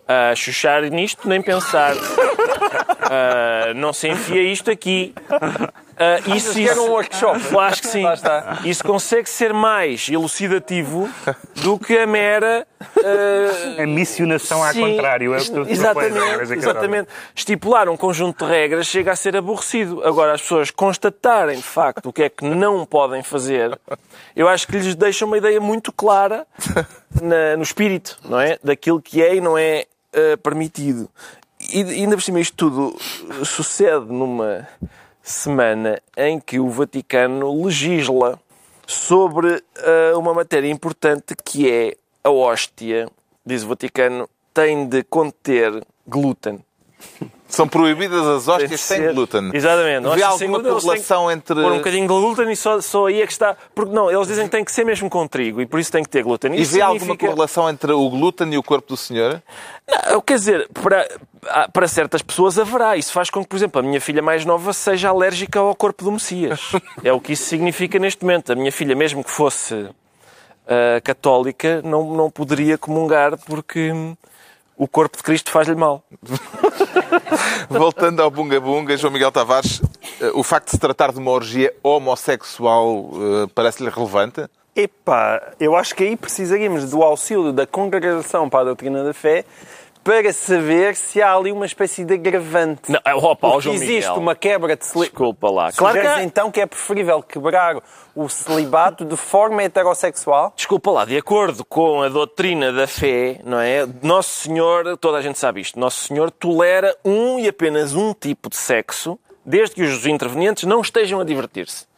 Speaker 4: uh, chuchar nisto nem pensar. Uh, [laughs] não se enfia isto aqui. Uh, isso,
Speaker 3: isso, era um workshop.
Speaker 4: Acho que sim. Isso consegue ser mais elucidativo do que a mera.
Speaker 2: Uh, a missionação ao contrário. É
Speaker 4: exatamente. exatamente. Estipular um conjunto de regras chega a ser aborrecido. Agora, as pessoas constatarem de facto o que é que não podem fazer, eu acho que lhes deixa uma ideia muito clara na, no espírito, não é? Daquilo que é e não é uh, permitido. E ainda por cima isto tudo sucede numa semana em que o Vaticano legisla sobre uh, uma matéria importante que é a hóstia, diz o Vaticano, tem de conter glúten.
Speaker 1: São proibidas as hóstias sem glúten.
Speaker 4: Exatamente.
Speaker 1: Havia alguma correlação entre...
Speaker 4: Pôr um bocadinho de glúten e só, só aí é que está... Porque não, eles dizem que tem que ser mesmo com trigo e por isso tem que ter glúten.
Speaker 1: Isso e vê significa... alguma correlação entre o glúten e o corpo do senhor?
Speaker 4: Não, quer dizer, para, para certas pessoas haverá. Isso faz com que, por exemplo, a minha filha mais nova seja alérgica ao corpo do Messias. [laughs] É o que isso significa neste momento. A minha filha, mesmo que fosse uh, católica, não, não poderia comungar porque o corpo de Cristo faz-lhe mal. [laughs]
Speaker 1: Voltando ao Bunga Bunga, João Miguel Tavares, eh, o facto de se tratar de uma orgia homossexual eh, parece-lhe relevante?
Speaker 3: Epá, eu acho que aí precisaríamos do auxílio da Congregação para a Doutrina da Fé para saber se há ali uma espécie de agravante.
Speaker 4: Não, opa, Porque
Speaker 3: João existe
Speaker 4: Miguel.
Speaker 3: uma quebra de celibato.
Speaker 4: Desculpa lá.
Speaker 3: Claro que é... então que é preferível quebrar o celibato de forma heterossexual?
Speaker 4: Desculpa lá, de acordo com a doutrina da fé, não é? Nosso Senhor, toda a gente sabe isto, Nosso Senhor tolera um e apenas um tipo de sexo, desde que os intervenientes não estejam a divertir-se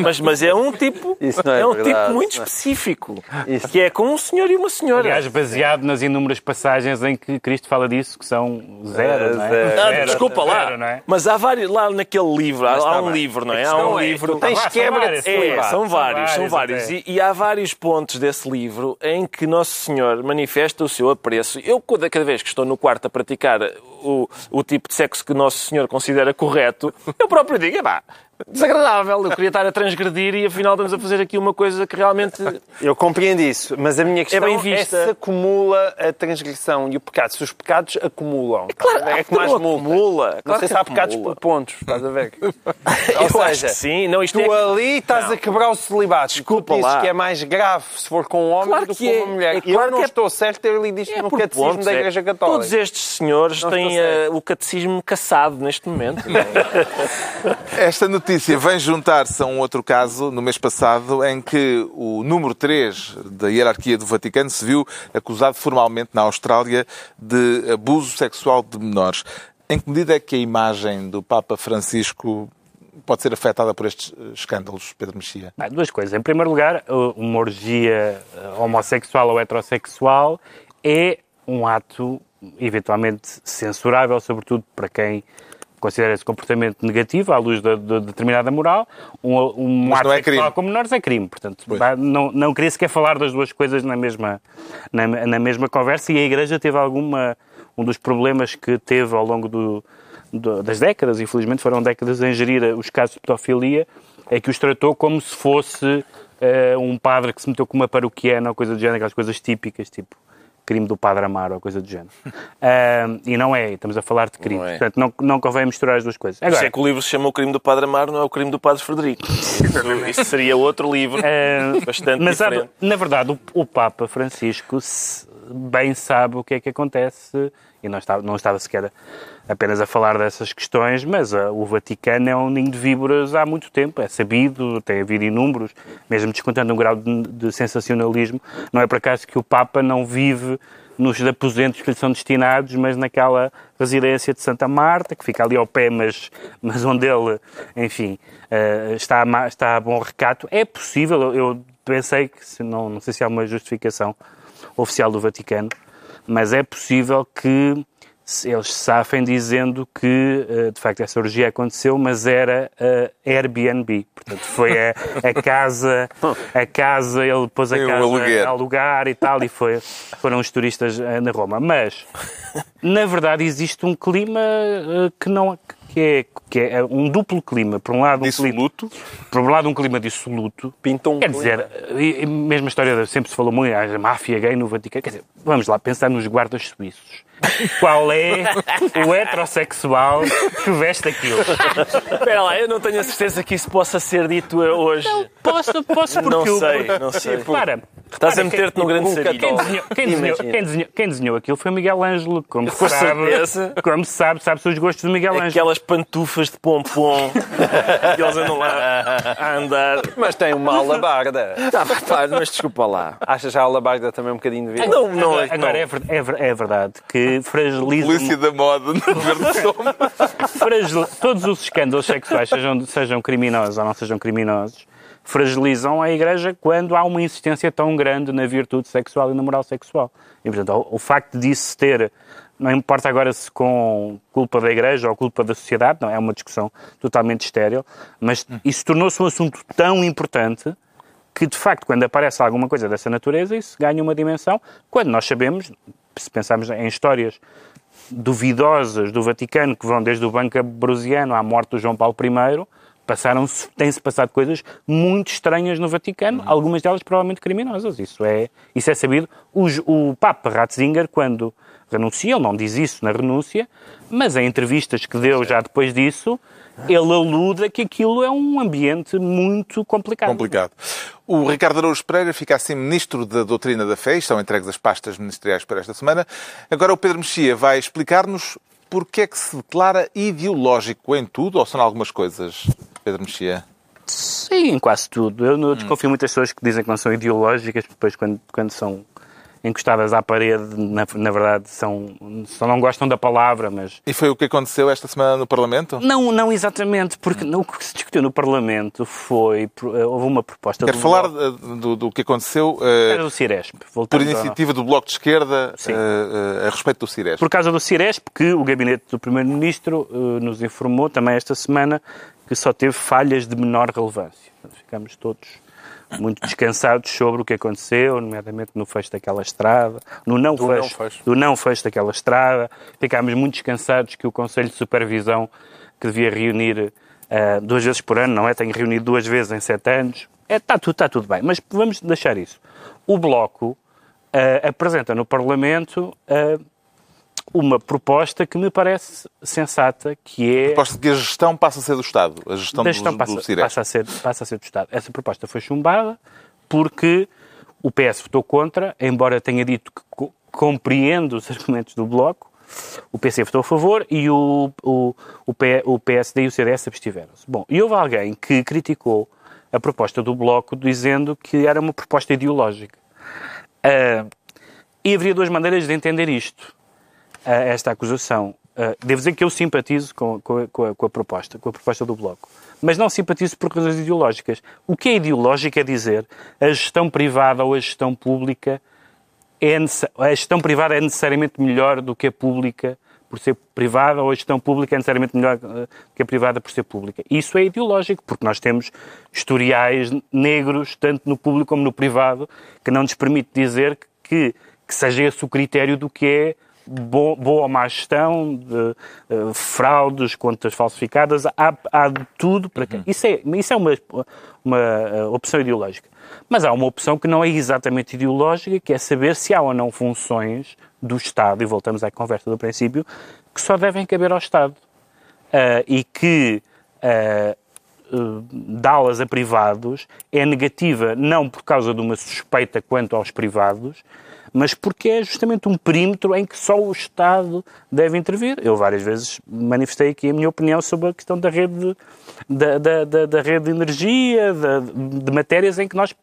Speaker 4: mas, mas é um tipo, é, é, um verdade, tipo muito específico, isso. que é com um senhor e uma senhora.
Speaker 2: Aliás, baseado nas inúmeras passagens em que Cristo fala disso, que são zero, não é?
Speaker 4: Zero. Ah, desculpa lá, zero, é? mas há vários, lá naquele livro, há, há um livro, não é? Há um é, livro...
Speaker 3: Tens quebra de
Speaker 4: é, são vários, são vários. E, e, há vários pontos desse livro em que Nosso Senhor manifesta o seu apreço. Eu, cada vez que estou no quarto a praticar o, o tipo de sexo que Nosso Senhor considera correto, eu próprio digo, é pá, desagradável. Eu queria estar a transgredir e afinal estamos a fazer aqui uma coisa que realmente.
Speaker 3: Eu compreendo isso, mas a minha é questão é, bem vista. é se acumula a transgressão e o pecado. Se os pecados acumulam.
Speaker 4: É claro, é que mais
Speaker 3: acumula. Claro não sei se há pecados por pontos, estás a ver? [laughs]
Speaker 4: Ou Eu seja, sim. Não, isto
Speaker 3: tu é... ali estás não. a quebrar o celibato. Desculpa lá. que é mais grave se for com um homem claro do que, com uma é. mulher. É claro eu não estou certo, eu li disto no catecismo pontos, da Igreja Católica.
Speaker 4: Todos estes senhores não têm uh, o catecismo caçado neste momento. [laughs]
Speaker 1: Esta notícia notícia vem juntar-se a um outro caso, no mês passado, em que o número 3 da hierarquia do Vaticano se viu acusado formalmente na Austrália de abuso sexual de menores. Em que medida é que a imagem do Papa Francisco pode ser afetada por estes escândalos, Pedro Mexia?
Speaker 2: duas coisas. Em primeiro lugar, uma orgia homossexual ou heterossexual é um ato eventualmente censurável, sobretudo para quem considera esse comportamento negativo à luz de, de determinada moral, um, um
Speaker 1: Mas
Speaker 2: ato
Speaker 1: é
Speaker 2: sexual com menores é crime. Portanto,
Speaker 1: Pois.
Speaker 2: não, não queria sequer falar das duas coisas na mesma, na, na mesma conversa e a Igreja teve alguma... Um dos problemas que teve ao longo do, das décadas, infelizmente foram décadas a gerir os casos de pedofilia, é que os tratou como se fosse eh, um padre que se meteu com uma paroquiana ou coisa do género, aquelas coisas típicas, tipo crime do padre Amaro ou coisa do género. [laughs] E não é, estamos a falar de crime.
Speaker 4: Não é.
Speaker 2: Portanto, não, não convém misturar as duas coisas. Agora,
Speaker 4: é que o livro se chama O Crime do Padre Amaro, não é o crime do Padre Frederico. Isso, isso seria outro livro,
Speaker 2: eh,
Speaker 4: bastante
Speaker 2: mas há-
Speaker 4: diferente.
Speaker 2: na verdade, o, o Papa Francisco se- bem sabe o que é que acontece e não estava, não estava sequer apenas a falar dessas questões, mas ah, o Vaticano é um ninho de víboras há muito tempo, é sabido, tem havido inúmeros, mesmo descontando um grau de, de sensacionalismo. Não é por acaso que o Papa não vive nos aposentos que lhe são destinados, mas naquela residência de Santa Marta, que fica ali ao pé, mas, mas onde ele, enfim, eh, está, a está a bom recato. É possível, eu pensei que, se não, não sei se há uma justificação oficial do Vaticano, mas é possível que eles safem dizendo que, eh, de facto, essa orgia aconteceu, mas era a Airbnb. Portanto, foi a, a casa, a casa, ele pôs a casa
Speaker 1: aluguer.
Speaker 2: a alugar e tal, e foi, foram os turistas eh, na Roma. Mas, na verdade, existe um clima eh, que não que é, que é um duplo clima. Por um lado, um clima,
Speaker 1: Dissoluto.
Speaker 2: por um lado, um clima dissoluto.
Speaker 3: Pintou um
Speaker 2: Quer
Speaker 3: clima.
Speaker 2: dizer, e, e mesmo a história, sempre se falou muito, a máfia gay no Vaticano. Quer dizer, vamos lá pensar nos guardas suíços. Qual é o heterossexual que veste aquilo?
Speaker 4: Espera lá, eu não tenho a certeza que isso possa ser dito hoje.
Speaker 2: Posso, posso porque
Speaker 4: Não sei, não sei.
Speaker 2: Para.
Speaker 4: Estás a meter-te no
Speaker 2: quem-
Speaker 4: grande
Speaker 2: quem
Speaker 4: sarilho.
Speaker 2: desenhou, quem, desenhou, quem, desenhou, quem desenhou aquilo foi o Miguel Ângelo, como
Speaker 4: Com
Speaker 2: se sabe,
Speaker 4: certeza.
Speaker 2: como se sabe, sabe-se os gostos do Miguel Ângelo.
Speaker 4: Aquelas pantufas de pompom que [laughs] eles andam lá a andar.
Speaker 3: Mas tem uma [laughs] alabarda.
Speaker 4: Tá, pá, mas desculpa lá.
Speaker 3: Achas a alabarda também um bocadinho de vida?
Speaker 4: Não, não,
Speaker 2: Agora, agora é, ver- é ver- é verdade que fragiliza,
Speaker 1: Polícia da moda no [laughs] Verde Sombra.
Speaker 2: fragil- todos os escândalos sexuais, sejam, sejam criminosos ou não sejam criminosos, fragilizam a Igreja quando há uma insistência tão grande na virtude sexual e na moral sexual. E, portanto, o, o facto disso ter, não importa agora se com culpa da Igreja ou culpa da sociedade, não é uma discussão totalmente estéril, mas isso tornou-se um assunto tão importante que, de facto, quando aparece alguma coisa dessa natureza, isso ganha uma dimensão, quando nós sabemos, se pensarmos em histórias duvidosas do Vaticano, que vão desde o Banco Ambrosiano à morte do João Paulo I, passaram têm-se passado coisas muito estranhas no Vaticano, algumas delas provavelmente criminosas. Isso é, isso é sabido. O, J- o Papa Ratzinger, quando renuncia, ele não diz isso na renúncia, mas em entrevistas que deu já depois disso, ele aluda que aquilo é um ambiente muito complicado.
Speaker 1: Complicado. O Ricardo Araújo Pereira fica assim Ministro da Doutrina da Fé. Estão entregues as pastas ministeriais para esta semana. Agora o Pedro Mexia vai explicar-nos porque é que se declara ideológico em tudo ou são algumas coisas, Pedro Mexia?
Speaker 2: Sim, em quase tudo. Eu não desconfio muitas pessoas que dizem que não são ideológicas, depois quando, quando são encostadas à parede, na, na verdade, são, só não gostam da palavra, mas...
Speaker 1: E foi o que aconteceu esta semana no Parlamento?
Speaker 2: Não, não exatamente, porque no- o que se discutiu no Parlamento foi... eh, Houve uma proposta
Speaker 1: Quero
Speaker 2: do
Speaker 1: falar
Speaker 2: Bloco-
Speaker 1: do, do que aconteceu eh,
Speaker 2: Era do Ciresp.
Speaker 1: por
Speaker 2: voltando ao-
Speaker 1: iniciativa do Bloco de Esquerda
Speaker 2: Sim.
Speaker 1: eh, a respeito do Ciresp.
Speaker 2: Por causa do Ciresp, que o gabinete do Primeiro-Ministro nos informou também esta semana que só teve falhas de menor relevância. Ficamos todos muito descansados sobre o que aconteceu, nomeadamente no fecho daquela estrada, no não,
Speaker 3: Do
Speaker 2: fecho,
Speaker 3: não fecho.
Speaker 2: do não fecho daquela estrada. Ficámos muito descansados que o Conselho de Supervisão, que devia reunir eh, duas vezes por ano, não é? Tem reunido duas vezes em sete anos. É, está, tudo, está tudo bem, mas vamos deixar isso. O Bloco eh, apresenta no Parlamento eh, uma proposta que me parece sensata, que é...
Speaker 1: Proposta de que a gestão passa a ser do Estado, a gestão,
Speaker 2: da
Speaker 1: do,
Speaker 2: gestão
Speaker 1: do
Speaker 2: passa,
Speaker 1: Ciresp.
Speaker 2: passa, a ser, passa a ser do Estado. Essa proposta foi chumbada porque o PS votou contra, embora tenha dito que co- compreende os [laughs] argumentos do Bloco, o PC votou a favor e o, o, o, P- o PSD e o CDS abstiveram-se. Bom, e houve alguém que criticou a proposta do Bloco dizendo que era uma proposta ideológica. Ah, e haveria duas maneiras de entender isto, ah, esta acusação. Ah, devo dizer que eu simpatizo com, com a- com a, com a proposta, com a proposta do Bloco. Mas não simpatizo por razões ideológicas. O que é ideológico é dizer a gestão privada ou a gestão pública é a gestão privada é necessariamente melhor do que a pública por ser privada ou a gestão pública é necessariamente melhor do que a privada por ser pública. Isso é ideológico, porque nós temos historiais negros, tanto no público como no privado, que não nos permite dizer que, que seja esse o critério do que é boa, boa ou má gestão, de, uh, fraudes, contas falsificadas, há, há de tudo para quem. Uhum. Isso é, isso é uma, uma uh, opção ideológica. Mas há uma opção que não é exatamente ideológica, que é saber se há ou não funções do Estado, e voltamos à conversa do princípio, que só devem caber ao Estado. Uh, e que dá-las a privados é negativa não por causa de uma suspeita quanto aos privados, mas porque é justamente um perímetro em que só o Estado deve intervir. Eu várias vezes manifestei aqui a minha opinião sobre a questão da rede da, da, da, da rede de energia, de, de matérias em que nós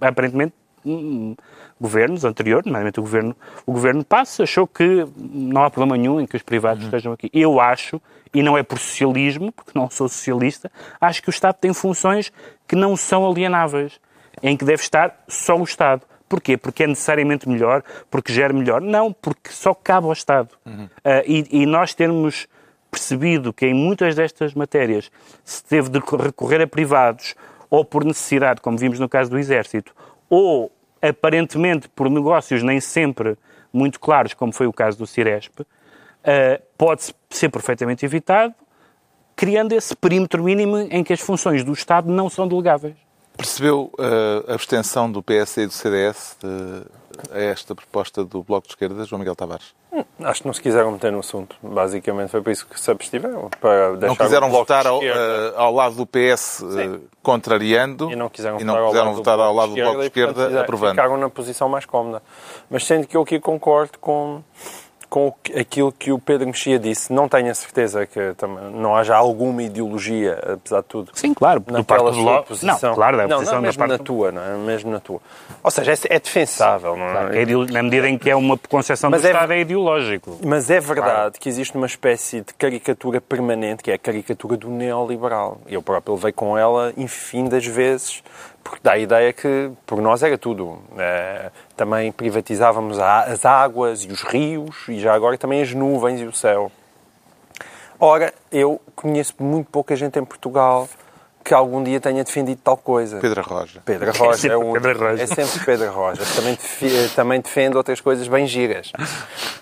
Speaker 2: aparentemente hum, governos anteriores, normalmente o governo, o governo passa, achou que não há problema nenhum em que os privados uhum. estejam aqui. Eu acho, e não é por socialismo, porque não sou socialista, acho que o Estado tem funções que não são alienáveis, em que deve estar só o Estado. Porquê? Porque é necessariamente melhor, porque gera melhor? Não, porque só cabe ao Estado. Uhum. Uh, e, e, nós termos percebido que em muitas destas matérias se teve de recorrer a privados, ou por necessidade, como vimos no caso do Exército, ou aparentemente por negócios nem sempre muito claros, como foi o caso do Ciresp, uh, pode ser perfeitamente evitado, criando esse perímetro mínimo em que as funções do Estado não são delegáveis.
Speaker 1: Percebeu uh, a abstenção do PS e do CDS de, a esta proposta do Bloco de Esquerda, João Miguel Tavares?
Speaker 3: Hum, acho que não se quiseram meter no assunto. Basicamente foi por isso que se abstiveram. Para
Speaker 1: não quiseram votar ao, uh, ao, lado do PS contrariando
Speaker 3: e não quiseram,
Speaker 1: e não votar, quiseram ao votar ao lado do Bloco de Esquerda, esquerda aprovando.
Speaker 3: Ficaram na posição mais cómoda. Mas sendo que eu aqui concordo com com aquilo que o Pedro Mexia disse. Não tenho a certeza que não haja alguma ideologia, apesar de tudo.
Speaker 2: Sim, claro.
Speaker 3: Naquela do sua posição.
Speaker 2: Não, claro, da
Speaker 3: não,
Speaker 2: posição
Speaker 3: não, mesmo
Speaker 2: na,
Speaker 3: na tua, não é? Mesmo na tua. Ou seja, é, é defensável, não é? Claro,
Speaker 2: é na medida em que é uma concepção mas do é, Estado é ideológico.
Speaker 3: Mas é verdade claro. que existe uma espécie de caricatura permanente, que é a caricatura do neoliberal. Eu próprio levei com ela infindas vezes porque dá a ideia que por nós era tudo. É, também privatizávamos as águas e os rios e já agora também as nuvens e o céu. Ora, eu conheço muito pouca gente em Portugal que algum dia tenha defendido tal coisa.
Speaker 1: Pedro Roja.
Speaker 3: Pedro Roja [laughs] é, o, Pedro Roja. é sempre Pedro Roja. Também, também defende outras coisas bem giras.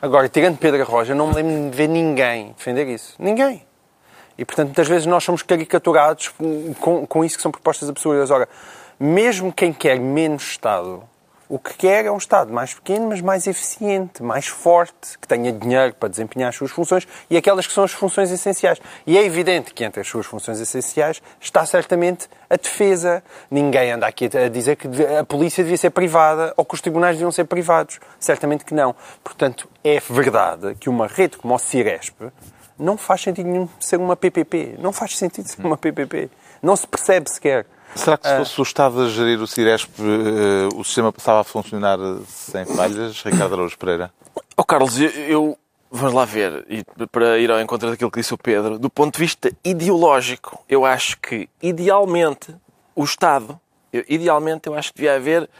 Speaker 3: Agora, tirando Pedro Roja, não me lembro de ver ninguém defender isso. Ninguém. E, portanto, muitas vezes nós somos caricaturados com, com, com isso que são propostas absurdas. Ora, mesmo quem quer menos Estado, o que quer é um Estado mais pequeno, mas mais eficiente, mais forte, que tenha dinheiro para desempenhar as suas funções e aquelas que são as funções essenciais. E é evidente que entre as suas funções essenciais está certamente a defesa. Ninguém anda aqui a dizer que a polícia devia ser privada ou que os tribunais deviam ser privados. Certamente que não. Portanto, é verdade que uma rede como o Ciresp não faz sentido nenhum ser uma PPP. Não faz sentido ser uma PPP. Não se percebe sequer.
Speaker 1: Será que se fosse o Estado a gerir o Ciresp, eh, o sistema passava a funcionar sem falhas, Ricardo Araújo Pereira?
Speaker 4: Oh, Carlos, eu, Vamos lá ver, e para ir ao encontro daquilo que disse o Pedro, do ponto de vista ideológico, eu acho que, idealmente, o Estado, idealmente, eu acho que devia haver,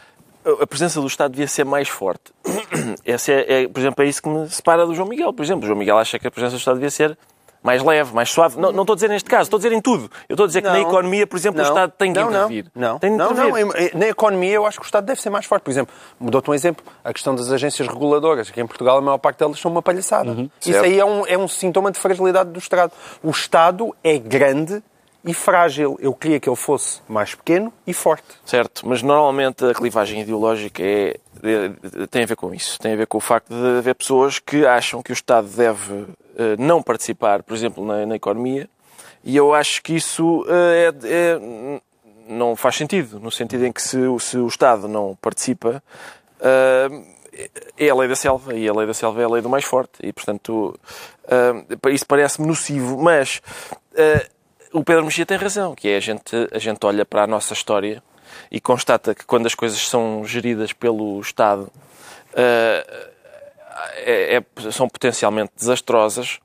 Speaker 4: a presença do Estado devia ser mais forte. [clears throat] Esse é, é, por exemplo, é isso que me separa do João Miguel. Por exemplo, o João Miguel acha que a presença do Estado devia ser mais leve, mais suave. Não, não estou a dizer neste caso, estou a dizer em tudo. Eu estou a dizer que não, na economia, por exemplo,
Speaker 3: não,
Speaker 4: o Estado tem que intervir.
Speaker 3: Não,
Speaker 4: tem
Speaker 3: não, não, na economia eu acho que o Estado deve ser mais forte. Por exemplo, dou-te um exemplo, a questão das agências reguladoras. Aqui em Portugal a maior parte delas são uma palhaçada. Uhum, Isso aí é um, é um sintoma de fragilidade do Estado. O Estado é grande e frágil. Eu queria que ele fosse mais pequeno e forte.
Speaker 4: Certo, mas normalmente a clivagem ideológica é, é, tem a ver com isso. Tem a ver com o facto de haver pessoas que acham que o Estado deve não participar, por exemplo, na, na, economia, e eu acho que isso é, é, não faz sentido, no sentido em que se, se o Estado não participa, é a lei da selva, e a lei da selva é a lei do mais forte, e portanto isso parece-me nocivo, mas o Pedro Mexia tem razão, que é a gente, a gente olha para a nossa história e constata que quando as coisas são geridas pelo Estado, é, é, são potencialmente desastrosas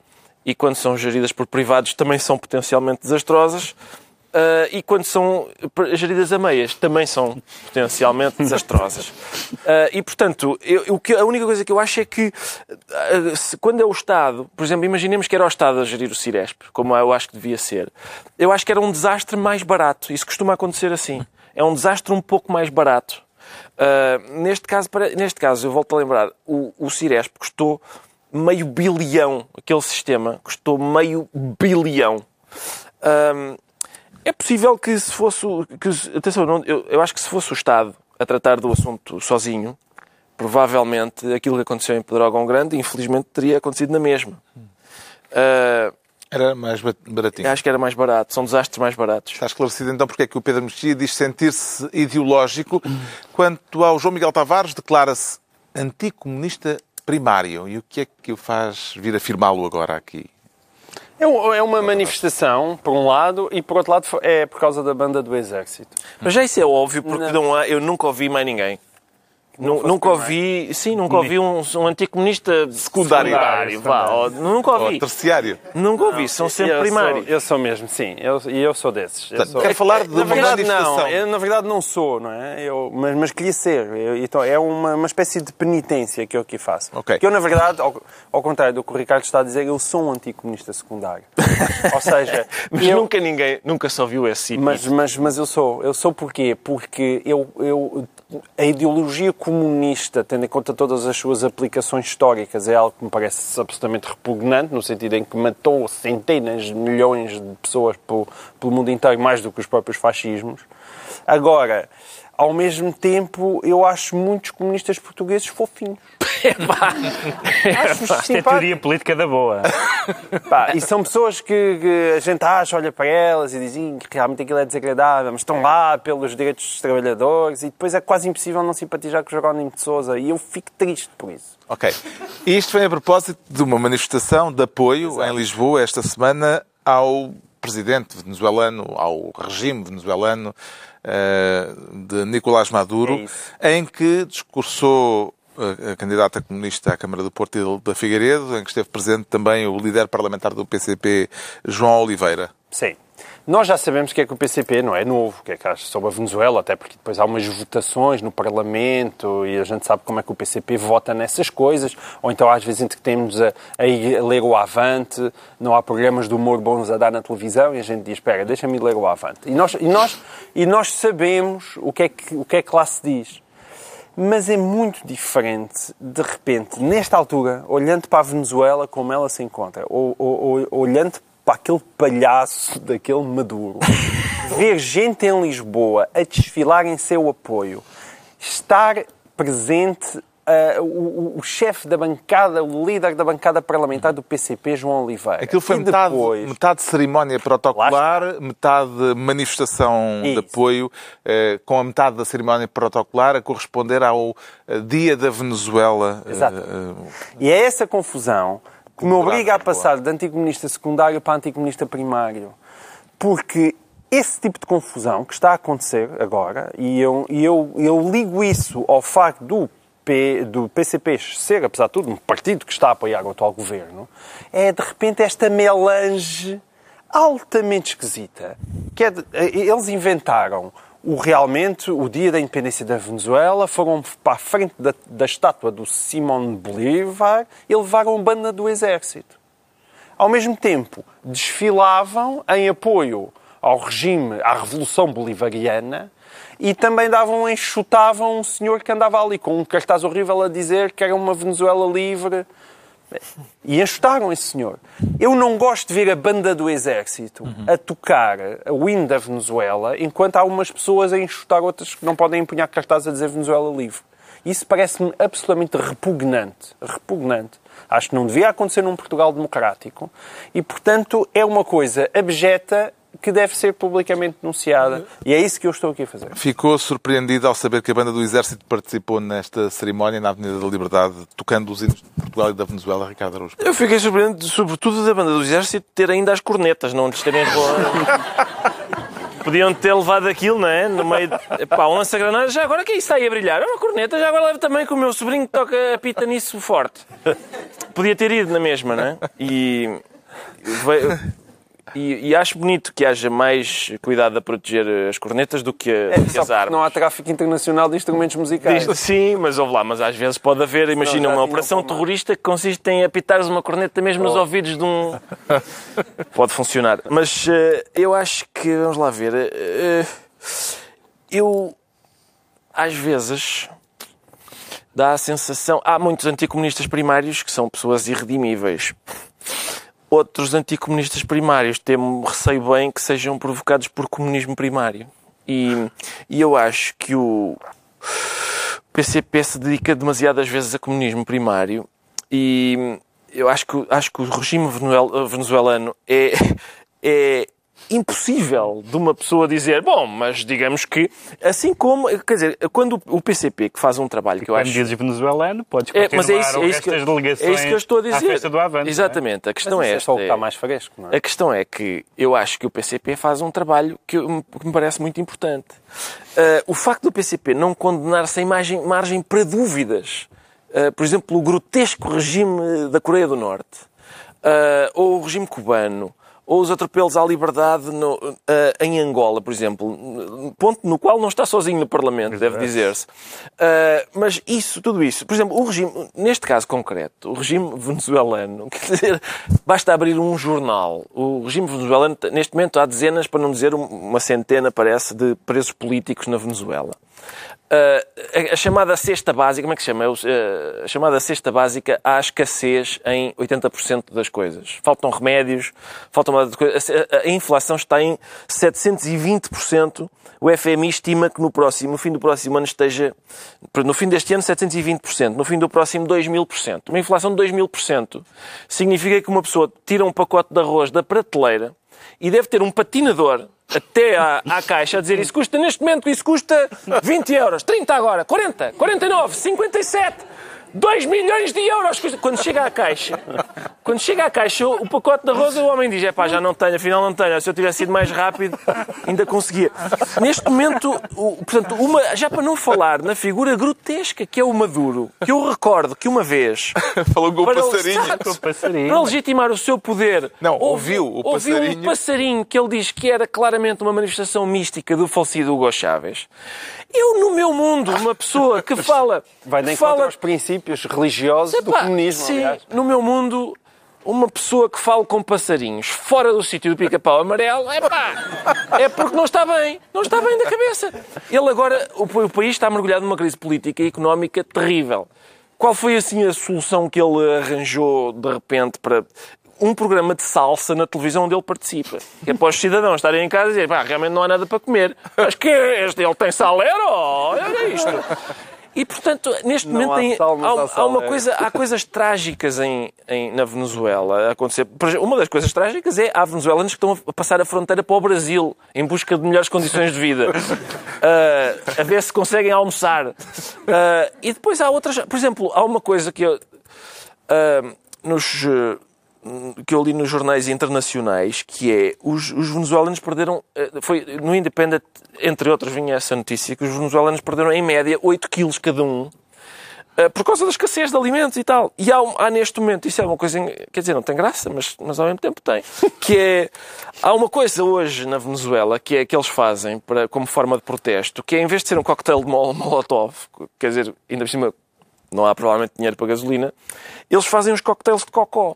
Speaker 4: e quando são geridas por privados também são potencialmente desastrosas. Uh, e quando são geridas a meias, também são potencialmente desastrosas. Uh, [laughs] e, portanto, eu, eu, a única coisa que eu acho é que uh, se, quando é o Estado, por exemplo, imaginemos que era o Estado a gerir o Ciresp, como eu acho que devia ser, eu acho que era um desastre mais barato. Isso costuma acontecer assim. É um desastre um pouco mais barato. Neste, caso, neste caso, eu volto a lembrar, o, o Ciresp custou meio bilhão, aquele sistema custou meio bilhão. É possível que se fosse. Que, atenção, não, eu, eu acho que se fosse o Estado a tratar do assunto sozinho, provavelmente aquilo que aconteceu em Pedrógão Grande, infelizmente, teria acontecido na mesma. Uh,
Speaker 1: era mais baratinho.
Speaker 4: Acho que era mais barato. São desastres mais baratos.
Speaker 1: Está esclarecido então porque é que o Pedro Mexia diz sentir-se ideológico. Quanto ao João Miguel Tavares, declara-se anticomunista primário. E o que é que o faz vir afirmá-lo agora aqui?
Speaker 3: É, é uma manifestação, por um lado, e por outro lado é por causa da banda do Exército.
Speaker 4: Mas já isso é óbvio, porque não. não há, eu nunca ouvi mais ninguém nunca ouvi, sim, nunca ouvi um, um anticomunista secundário. secundário vá, ou, nunca ouvi.
Speaker 1: Ou terciário.
Speaker 4: Nunca ouvi, são sempre eu primários.
Speaker 3: Sou, eu sou mesmo, sim, e eu, eu sou desses. Eu
Speaker 1: sou... Quero falar de na uma
Speaker 3: verdade, não, eu, na verdade não sou, não é? Eu, mas, mas queria ser. Então, é uma, uma espécie de penitência que eu aqui faço.
Speaker 1: Okay.
Speaker 3: Que eu, na verdade, ao, ao, contrário do que o Ricardo está a dizer, eu sou um anticomunista secundário. ou seja... [laughs]
Speaker 4: mas nunca ninguém, nunca só viu esse
Speaker 3: mas, mas, mas eu sou. Eu sou porquê? Porque eu, eu a ideologia comunista, tendo em conta todas as suas aplicações históricas, é algo que me parece absolutamente repugnante, no sentido em que matou centenas de milhões de pessoas pelo, pelo mundo inteiro, mais do que os próprios fascismos. Agora, ao mesmo tempo, eu acho muitos comunistas portugueses fofinhos. [laughs]
Speaker 2: Acho Isto é teoria política da boa.
Speaker 3: Pá, e são pessoas que, que, a gente acha, olha para elas e dizem que realmente aquilo é desagradável, mas estão lá pelos direitos dos trabalhadores e depois é quase impossível não simpatizar com o Jerónimo de Sousa e eu fico triste por isso.
Speaker 1: Ok. E isto vem a propósito de uma manifestação de apoio Exato. em Lisboa esta semana ao presidente venezuelano, ao regime venezuelano de Nicolás Maduro, é em que discursou a candidata comunista à Câmara do Porto da Figueiredo, em que esteve presente também o líder parlamentar do PCP, João Oliveira.
Speaker 3: Sim. Nós já sabemos que é que o PCP não é novo, que é que acha sobre a Venezuela, até porque depois há umas votações no Parlamento e a gente sabe como é que o PCP vota nessas coisas, ou então às vezes entre que temos a, a, ler o Avante, não há programas de humor bons a dar na televisão e a gente diz, espera, deixa-me ler o Avante. E nós, e, nós, e nós sabemos o que, é que, o que é que lá se diz. Mas é muito diferente, de repente, nesta altura, olhando para a Venezuela como ela se encontra, ou, ou, ou olhando para aquele palhaço daquele Maduro, [laughs] ver gente em Lisboa a desfilar em seu apoio, estar presente Uh, o, o chefe da bancada, o líder da bancada parlamentar do PCP, João Oliveira.
Speaker 1: Aquilo foi metade, depois... metade cerimónia protocolar, metade manifestação Isso. de apoio, uh, com a metade da cerimónia protocolar a corresponder ao uh, Dia da Venezuela.
Speaker 3: Exato. E é essa confusão que me obriga a passar de anticomunista secundário para anticomunista primário. Porque esse tipo de confusão que está a acontecer agora, e eu, eu, eu ligo isso ao facto do P, do PCP ser, apesar de tudo, um partido que está a apoiar o atual governo, é de repente esta melange altamente esquisita. Que é de, eles inventaram o realmente o dia da independência da Venezuela, foram para a frente da, da estátua do Simón Bolívar e levaram banda do exército. Ao mesmo tempo, desfilavam em apoio ao regime, à Revolução Bolivariana, e também davam, enxutavam um senhor que andava ali com um cartaz horrível a dizer que era uma Venezuela livre. E enxutaram esse senhor. Eu não gosto de ver a banda do exército uhum. a tocar o hino da Venezuela enquanto há umas pessoas a enxutar outras que não podem empunhar cartaz a dizer Venezuela livre. Isso parece-me absolutamente repugnante. Repugnante. Acho que não devia acontecer num Portugal democrático e, portanto, é uma coisa abjeta que deve ser publicamente denunciada. E é isso que eu estou aqui a fazer.
Speaker 1: Ficou surpreendido ao saber que a banda do Exército participou nesta cerimónia na Avenida da Liberdade, tocando os hinos de Portugal e da Venezuela, Ricardo Araújo?
Speaker 4: Eu fiquei surpreendido, sobretudo, da banda do Exército ter ainda as cornetas, não lhes terem... [laughs] Podiam ter levado aquilo, não é? No meio de... Pá, um lança-granadas, já agora que isso está aí a brilhar? É uma corneta, já agora leva também com o meu sobrinho que toca a pita nisso forte. Podia ter ido na mesma, não é? E... E, e acho bonito que haja mais cuidado a proteger as cornetas do que, a, do que as armas.
Speaker 3: não há tráfico internacional de instrumentos musicais.
Speaker 4: Diz- Sim, mas ouve lá, mas às vezes pode haver, imagina, uma operação terrorista que consiste em apitares uma corneta mesmo nos ouvidos de um. [laughs] pode funcionar. Mas eh, eu acho que, vamos lá ver, eh, eu às vezes dá a sensação. Há muitos anticomunistas primários que são pessoas irredimíveis. Outros anticomunistas primários temo receio bem que sejam provocados por comunismo primário. E, e eu acho que o PCP se dedica demasiadas vezes a comunismo primário e eu acho que, acho que o regime venezuel- venezuelano é, é impossível de uma pessoa dizer, bom, mas digamos que, assim como, quer dizer, quando o PCP que faz um trabalho que eu acho...
Speaker 2: dizes venezuelano, podes
Speaker 4: É,
Speaker 2: continuar
Speaker 4: mas é isso, é, isso que,
Speaker 2: das
Speaker 4: é
Speaker 2: delegações
Speaker 4: isso que eu estou a dizer.
Speaker 2: à festa do Avante. é?
Speaker 4: Exatamente. A questão
Speaker 3: Mas
Speaker 4: é
Speaker 3: isso é só o
Speaker 4: esta.
Speaker 3: mais fresco, não é?
Speaker 4: A questão é que eu acho que o PCP faz um trabalho que, me parece muito importante. Ah, o facto do PCP não condenar sem margem, margem para dúvidas, ah, por exemplo, o grotesco regime da Coreia do Norte, ah, ou o regime cubano, ou os atropelos à liberdade no- ah, em Angola, por exemplo, ponto no qual não está sozinho no Parlamento, deve dizer-se. Ah, mas isso, tudo isso, por exemplo, o regime, neste caso concreto, o regime venezuelano, [laughs] quer dizer, basta abrir um jornal. O regime venezuelano, neste momento, há dezenas, para não dizer um- uma centena, parece, de presos políticos na Venezuela. Ah, a, a chamada cesta básica, como é que se chama? É ah, a chamada cesta básica, há escassez em 80% das coisas. Faltam remédios, faltam uma de coisas. A, a- a inflação está em 720%. O FMI estima que no próximo, no fim do próximo ano esteja, no fim deste ano 720%, no fim do próximo 2000%. Uma inflação de 2000% significa que uma pessoa tira um pacote de arroz da prateleira e deve ter um patinador até à, à caixa a dizer isso custa, neste momento, isso custa 20 euros, 30 agora, 40, 49, 57, 2 milhões de euros. Quando chega à caixa, quando chega à caixa, o pacote de arroz, o homem diz, é pá, já não tenho, afinal não tenho, se eu tivesse sido mais rápido, ainda conseguia. Neste momento, o- portanto, uma, já para não falar na figura grotesca que é o Maduro, que eu recordo que uma vez [laughs]
Speaker 1: Falou com o
Speaker 4: para
Speaker 1: passarinho.
Speaker 4: Exato.
Speaker 2: O passarinho.
Speaker 4: Para legitimar o seu poder.
Speaker 1: Não, ouviu o
Speaker 4: ouviu
Speaker 1: passarinho.
Speaker 4: um passarinho que ele diz que era claramente uma manifestação mística do falecido Hugo Chávez. Eu, no meu mundo, uma pessoa que [laughs] fala...
Speaker 3: Vai encontro
Speaker 4: fala
Speaker 3: aos princípios religiosos do
Speaker 4: Epá,
Speaker 3: comunismo,
Speaker 4: Sim,
Speaker 3: aliás.
Speaker 4: no meu mundo, uma pessoa que fala com passarinhos fora do sítio do pica-pau amarelo, é pá, é porque não está bem, não está bem da cabeça. Ele agora, o, o país está mergulhado numa crise política e económica terrível. Qual foi assim a solução que ele arranjou de repente para um programa de salsa na televisão onde ele participa? Que é para os cidadãos estarem em casa e dizer, pá, realmente não há nada para comer. Mas que é este? Ele tem salero? Olha isto. E, portanto, neste
Speaker 3: Não
Speaker 4: momento
Speaker 3: há
Speaker 4: tem-
Speaker 3: sal,
Speaker 4: há,
Speaker 3: há sal,
Speaker 4: uma
Speaker 3: é.
Speaker 4: coisa, há coisas trágicas em, em- na Venezuela a acontecer. Por exemplo, uma das coisas trágicas é há venezuelanos que estão a passar a fronteira para o Brasil em busca de melhores condições de vida. [laughs] Ah, a ver se conseguem almoçar. Ah, e depois há outras. Por exemplo, há uma coisa que eu. ah, nos, que eu li nos jornais internacionais, que é os, os venezuelanos perderam, eh, foi no Independent, entre outros, vinha essa notícia, que os venezuelanos perderam em média 8 quilos cada um, eh, por causa da escassez de alimentos e tal. E há, há neste momento, isso é uma coisa, quer dizer, não tem graça, mas, mas ao mesmo tempo tem, que é, há uma coisa hoje na Venezuela que é que eles fazem para, como forma de protesto, que é em vez de ser um coquetel de mol- molotov, quer dizer, ainda por cima não há provavelmente dinheiro para gasolina, eles fazem os coquetéis de cocó.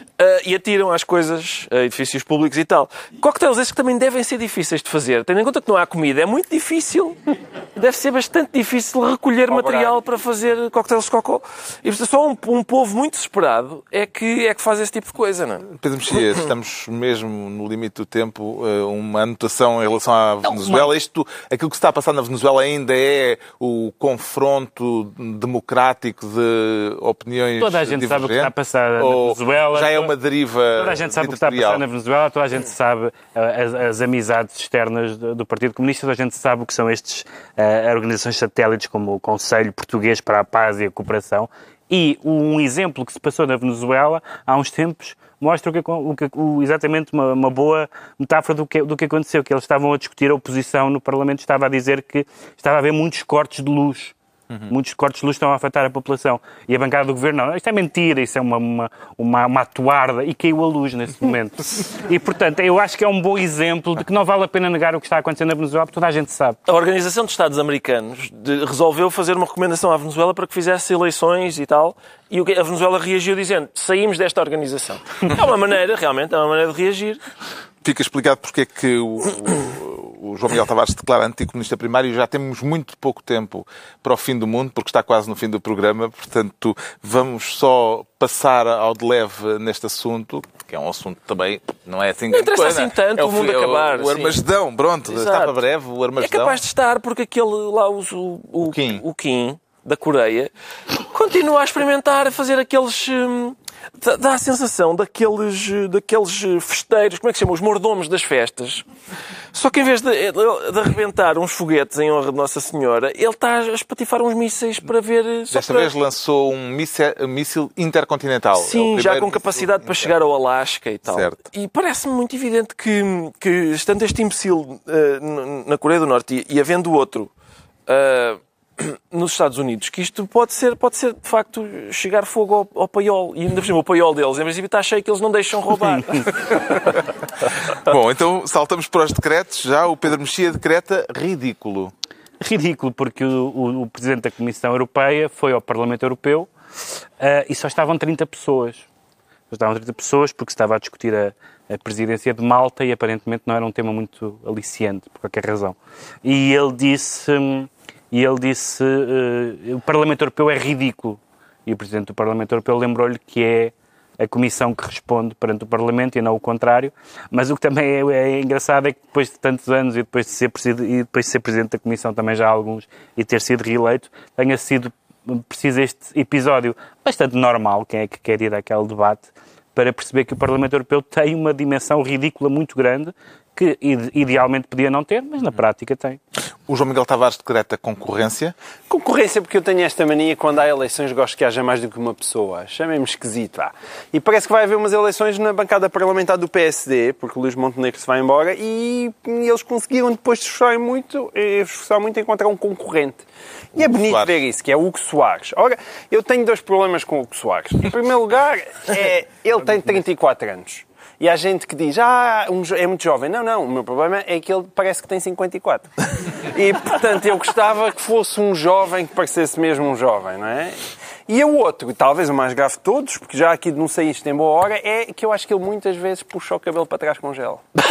Speaker 4: Ah, e atiram às coisas, a edifícios públicos e tal. Coquetéis esses que também devem ser difíceis de fazer. Tendo em conta que não há comida, é muito difícil. Deve ser bastante difícil recolher material para fazer coquetéis de cocó. E só um, um povo muito desesperado é que, é que faz esse tipo de coisa, não é?
Speaker 1: Pedro Mexias, estamos mesmo no limite do tempo. eh, Uma anotação em relação à Venezuela. Isto, aquilo que se está a passar na Venezuela ainda é o confronto democrático de opiniões
Speaker 2: Toda a gente sabe o que está a passar na Venezuela.
Speaker 1: Já é uma deriva
Speaker 2: Toda a gente sabe o que está a passar na Venezuela, toda a gente sabe ah, as, as amizades externas do, do Partido Comunista, toda a gente sabe o que são estes ah, organizações satélites como o Conselho Português para a Paz e a Cooperação. E um exemplo que se passou na Venezuela há uns tempos mostra o que, o que- o- exatamente uma, uma boa metáfora do que, do que aconteceu, que eles estavam a discutir a oposição no Parlamento, estava a dizer que estava a haver muitos cortes de luz Muitos cortes de luz estão a afetar a população. E a bancada do governo, não, isto é mentira, isso é uma, uma, uma, uma atuarda. E caiu a luz nesse momento. e, portanto, eu acho que é um bom exemplo de que não vale a pena negar o que está acontecendo na Venezuela, porque toda a gente sabe.
Speaker 4: A Organização dos Estados Americanos de- resolveu fazer uma recomendação à Venezuela para que fizesse eleições e tal. E o que- a Venezuela reagiu dizendo: saímos desta organização. É uma maneira, realmente, é uma maneira de reagir.
Speaker 1: Fica explicado porque é que o, o- o João Miguel Tavares declara anticomunista primário e já temos muito pouco tempo para o fim do mundo, porque está quase no fim do programa, portanto vamos só passar ao de leve neste assunto, que é um assunto também, não é assim
Speaker 4: Não interessa
Speaker 1: coisa.
Speaker 4: assim tanto
Speaker 1: é
Speaker 4: o mundo
Speaker 1: é
Speaker 4: acabar,
Speaker 1: O,
Speaker 4: sim.
Speaker 1: Armagedão, pronto, está
Speaker 4: Exato.
Speaker 1: para breve, o
Speaker 4: É
Speaker 1: Armagedão.
Speaker 4: capaz de estar porque aquele lá, o, o,
Speaker 1: O Kim.
Speaker 4: o Kim, da Coreia, continua a experimentar, a fazer aqueles. hum, dá- a sensação daqueles, daqueles festeiros, como é que se chama? Os mordomos das festas. Só que em vez de, de arrebentar uns foguetes em honra de Nossa Senhora, ele está a espatifar uns mísseis para ver.
Speaker 1: Desta
Speaker 4: para...
Speaker 1: vez lançou um míssil, intercontinental. É
Speaker 4: Sim, já
Speaker 1: primeiro
Speaker 4: com capacidade para chegar ao Alasca e tal.
Speaker 1: Certo.
Speaker 4: E parece-me muito evidente que, que estando este imbecil n- na Coreia do Norte e, e havendo outro eh, [clears throat] nos Estados Unidos, que isto pode ser, pode ser de facto chegar fogo ao, ao paiol. E ainda por cima, o paiol deles, em princípio, está cheio que eles não deixam roubar. [laughs]
Speaker 1: Bom, então saltamos para os decretos. Já o Pedro Mexia decreta ridículo.
Speaker 2: Ridículo, porque o, o- o Presidente da Comissão Europeia foi ao Parlamento Europeu ah, e só estavam 30 pessoas. Só estavam 30 pessoas porque se estava a discutir a, a presidência de Malta e aparentemente não era um tema muito aliciante, por qualquer razão. E ele disse, hum, e ele disse eh, o Parlamento Europeu é ridículo. E o Presidente do Parlamento Europeu lembrou-lhe que é a Comissão que responde perante o Parlamento e não o contrário. Mas o que também é, é engraçado é que depois de tantos anos e depois de ser, e depois de ser Presidente da Comissão também já há alguns e ter sido reeleito, tenha sido preciso este episódio bastante normal, quem é que quer ir àquele debate, para perceber que o Parlamento Europeu tem uma dimensão ridícula muito grande que ide- idealmente podia não ter, mas na prática tem.
Speaker 1: O João Miguel Tavares decreta concorrência.
Speaker 3: Concorrência, porque eu tenho esta mania, quando há eleições, gosto que haja mais do que uma pessoa. Chamem-me esquisito, vá. E parece que vai haver umas eleições na bancada parlamentar do PSD, porque o Luís Montenegro se vai embora, e eles conseguiram, depois de esforçarem muito, eh, esforçar muito, encontrar um concorrente. E é bonito
Speaker 1: Soares.
Speaker 3: ver isso, que é o Hugo Soares. Ora, eu tenho dois problemas com o Hugo Soares. Em primeiro lugar, é, ele tem 34 anos. E há gente que diz, ah, um é muito jovem. Não, não, o meu problema é que ele parece que tem 54. [laughs] E, portanto, eu gostava que fosse um jovem que parecesse mesmo um jovem, não é? E o outro, talvez o mais grave de todos, porque já aqui não sei isto em boa hora, é que eu acho que ele muitas vezes puxa o cabelo para trás com gel. [laughs]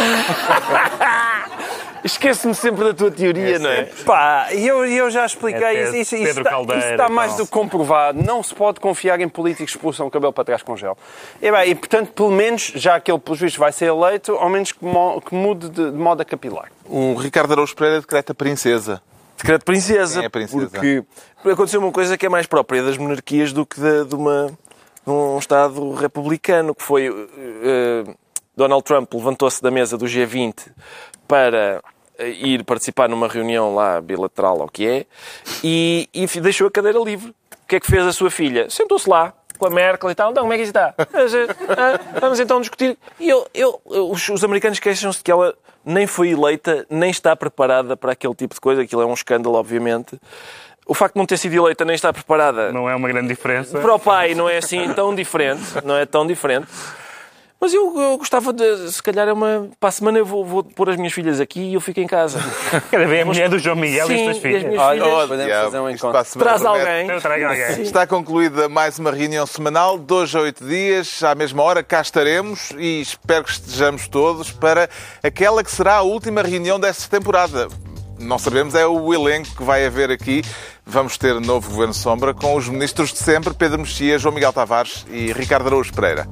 Speaker 4: Esqueço-me sempre da tua teoria, não é?
Speaker 3: Pá, e eu, e eu já expliquei
Speaker 2: É
Speaker 3: isso. Isso, isso
Speaker 2: Caldeira
Speaker 3: isso está mais do que comprovado. Não se pode confiar em políticos que puxam o cabelo para trás com gel. E, bem, e portanto, pelo menos, já que ele, pelos vistos, vai ser eleito, ao menos que, mo- que mude de, de moda capilar.
Speaker 1: O Ricardo Araújo Pereira decreta princesa.
Speaker 4: Decreto princesa.
Speaker 1: Quem é princesa?
Speaker 4: Porque aconteceu uma coisa que é mais própria das monarquias do que de, de uma, de um Estado republicano, que foi eh, Donald Trump levantou-se da mesa do G20 para eh, ir participar numa reunião lá bilateral, ou o que é, e, e deixou a cadeira livre. O que é que fez a sua filha? Sentou-se lá com a Merkel e tal. Então, como é que isso está? Eh, ah, Vamos então discutir. E eu, eu, os, os americanos queixam-se de que ela nem foi eleita, nem está preparada para aquele tipo de coisa. Aquilo é um escândalo, obviamente. O facto de não ter sido eleita nem estar preparada
Speaker 2: Não é uma grande diferença.
Speaker 4: para o pai não é assim tão diferente, não é tão diferente. Mas eu, eu gostava de, se calhar, é uma. Para a semana eu vou, vou pôr as minhas filhas aqui e eu fico em casa. [laughs]
Speaker 2: Quer ver a mulher do João Miguel
Speaker 4: Sim,
Speaker 2: e as tuas
Speaker 4: e as
Speaker 2: filhas.
Speaker 3: Olha,
Speaker 4: filhas.
Speaker 3: podemos
Speaker 1: Yeah,
Speaker 3: fazer um encontro.
Speaker 1: para a semana
Speaker 4: Traz alguém.
Speaker 2: Eu trago alguém.
Speaker 1: Está concluída mais uma reunião semanal, dois a oito dias, à mesma hora, cá estaremos e espero que estejamos todos para aquela que será a última reunião desta temporada. Não sabemos, é o elenco que vai haver aqui. Vamos ter novo Governo Sombra com os ministros de sempre, Pedro Mexia, João Miguel Tavares e Ricardo Araújo Pereira.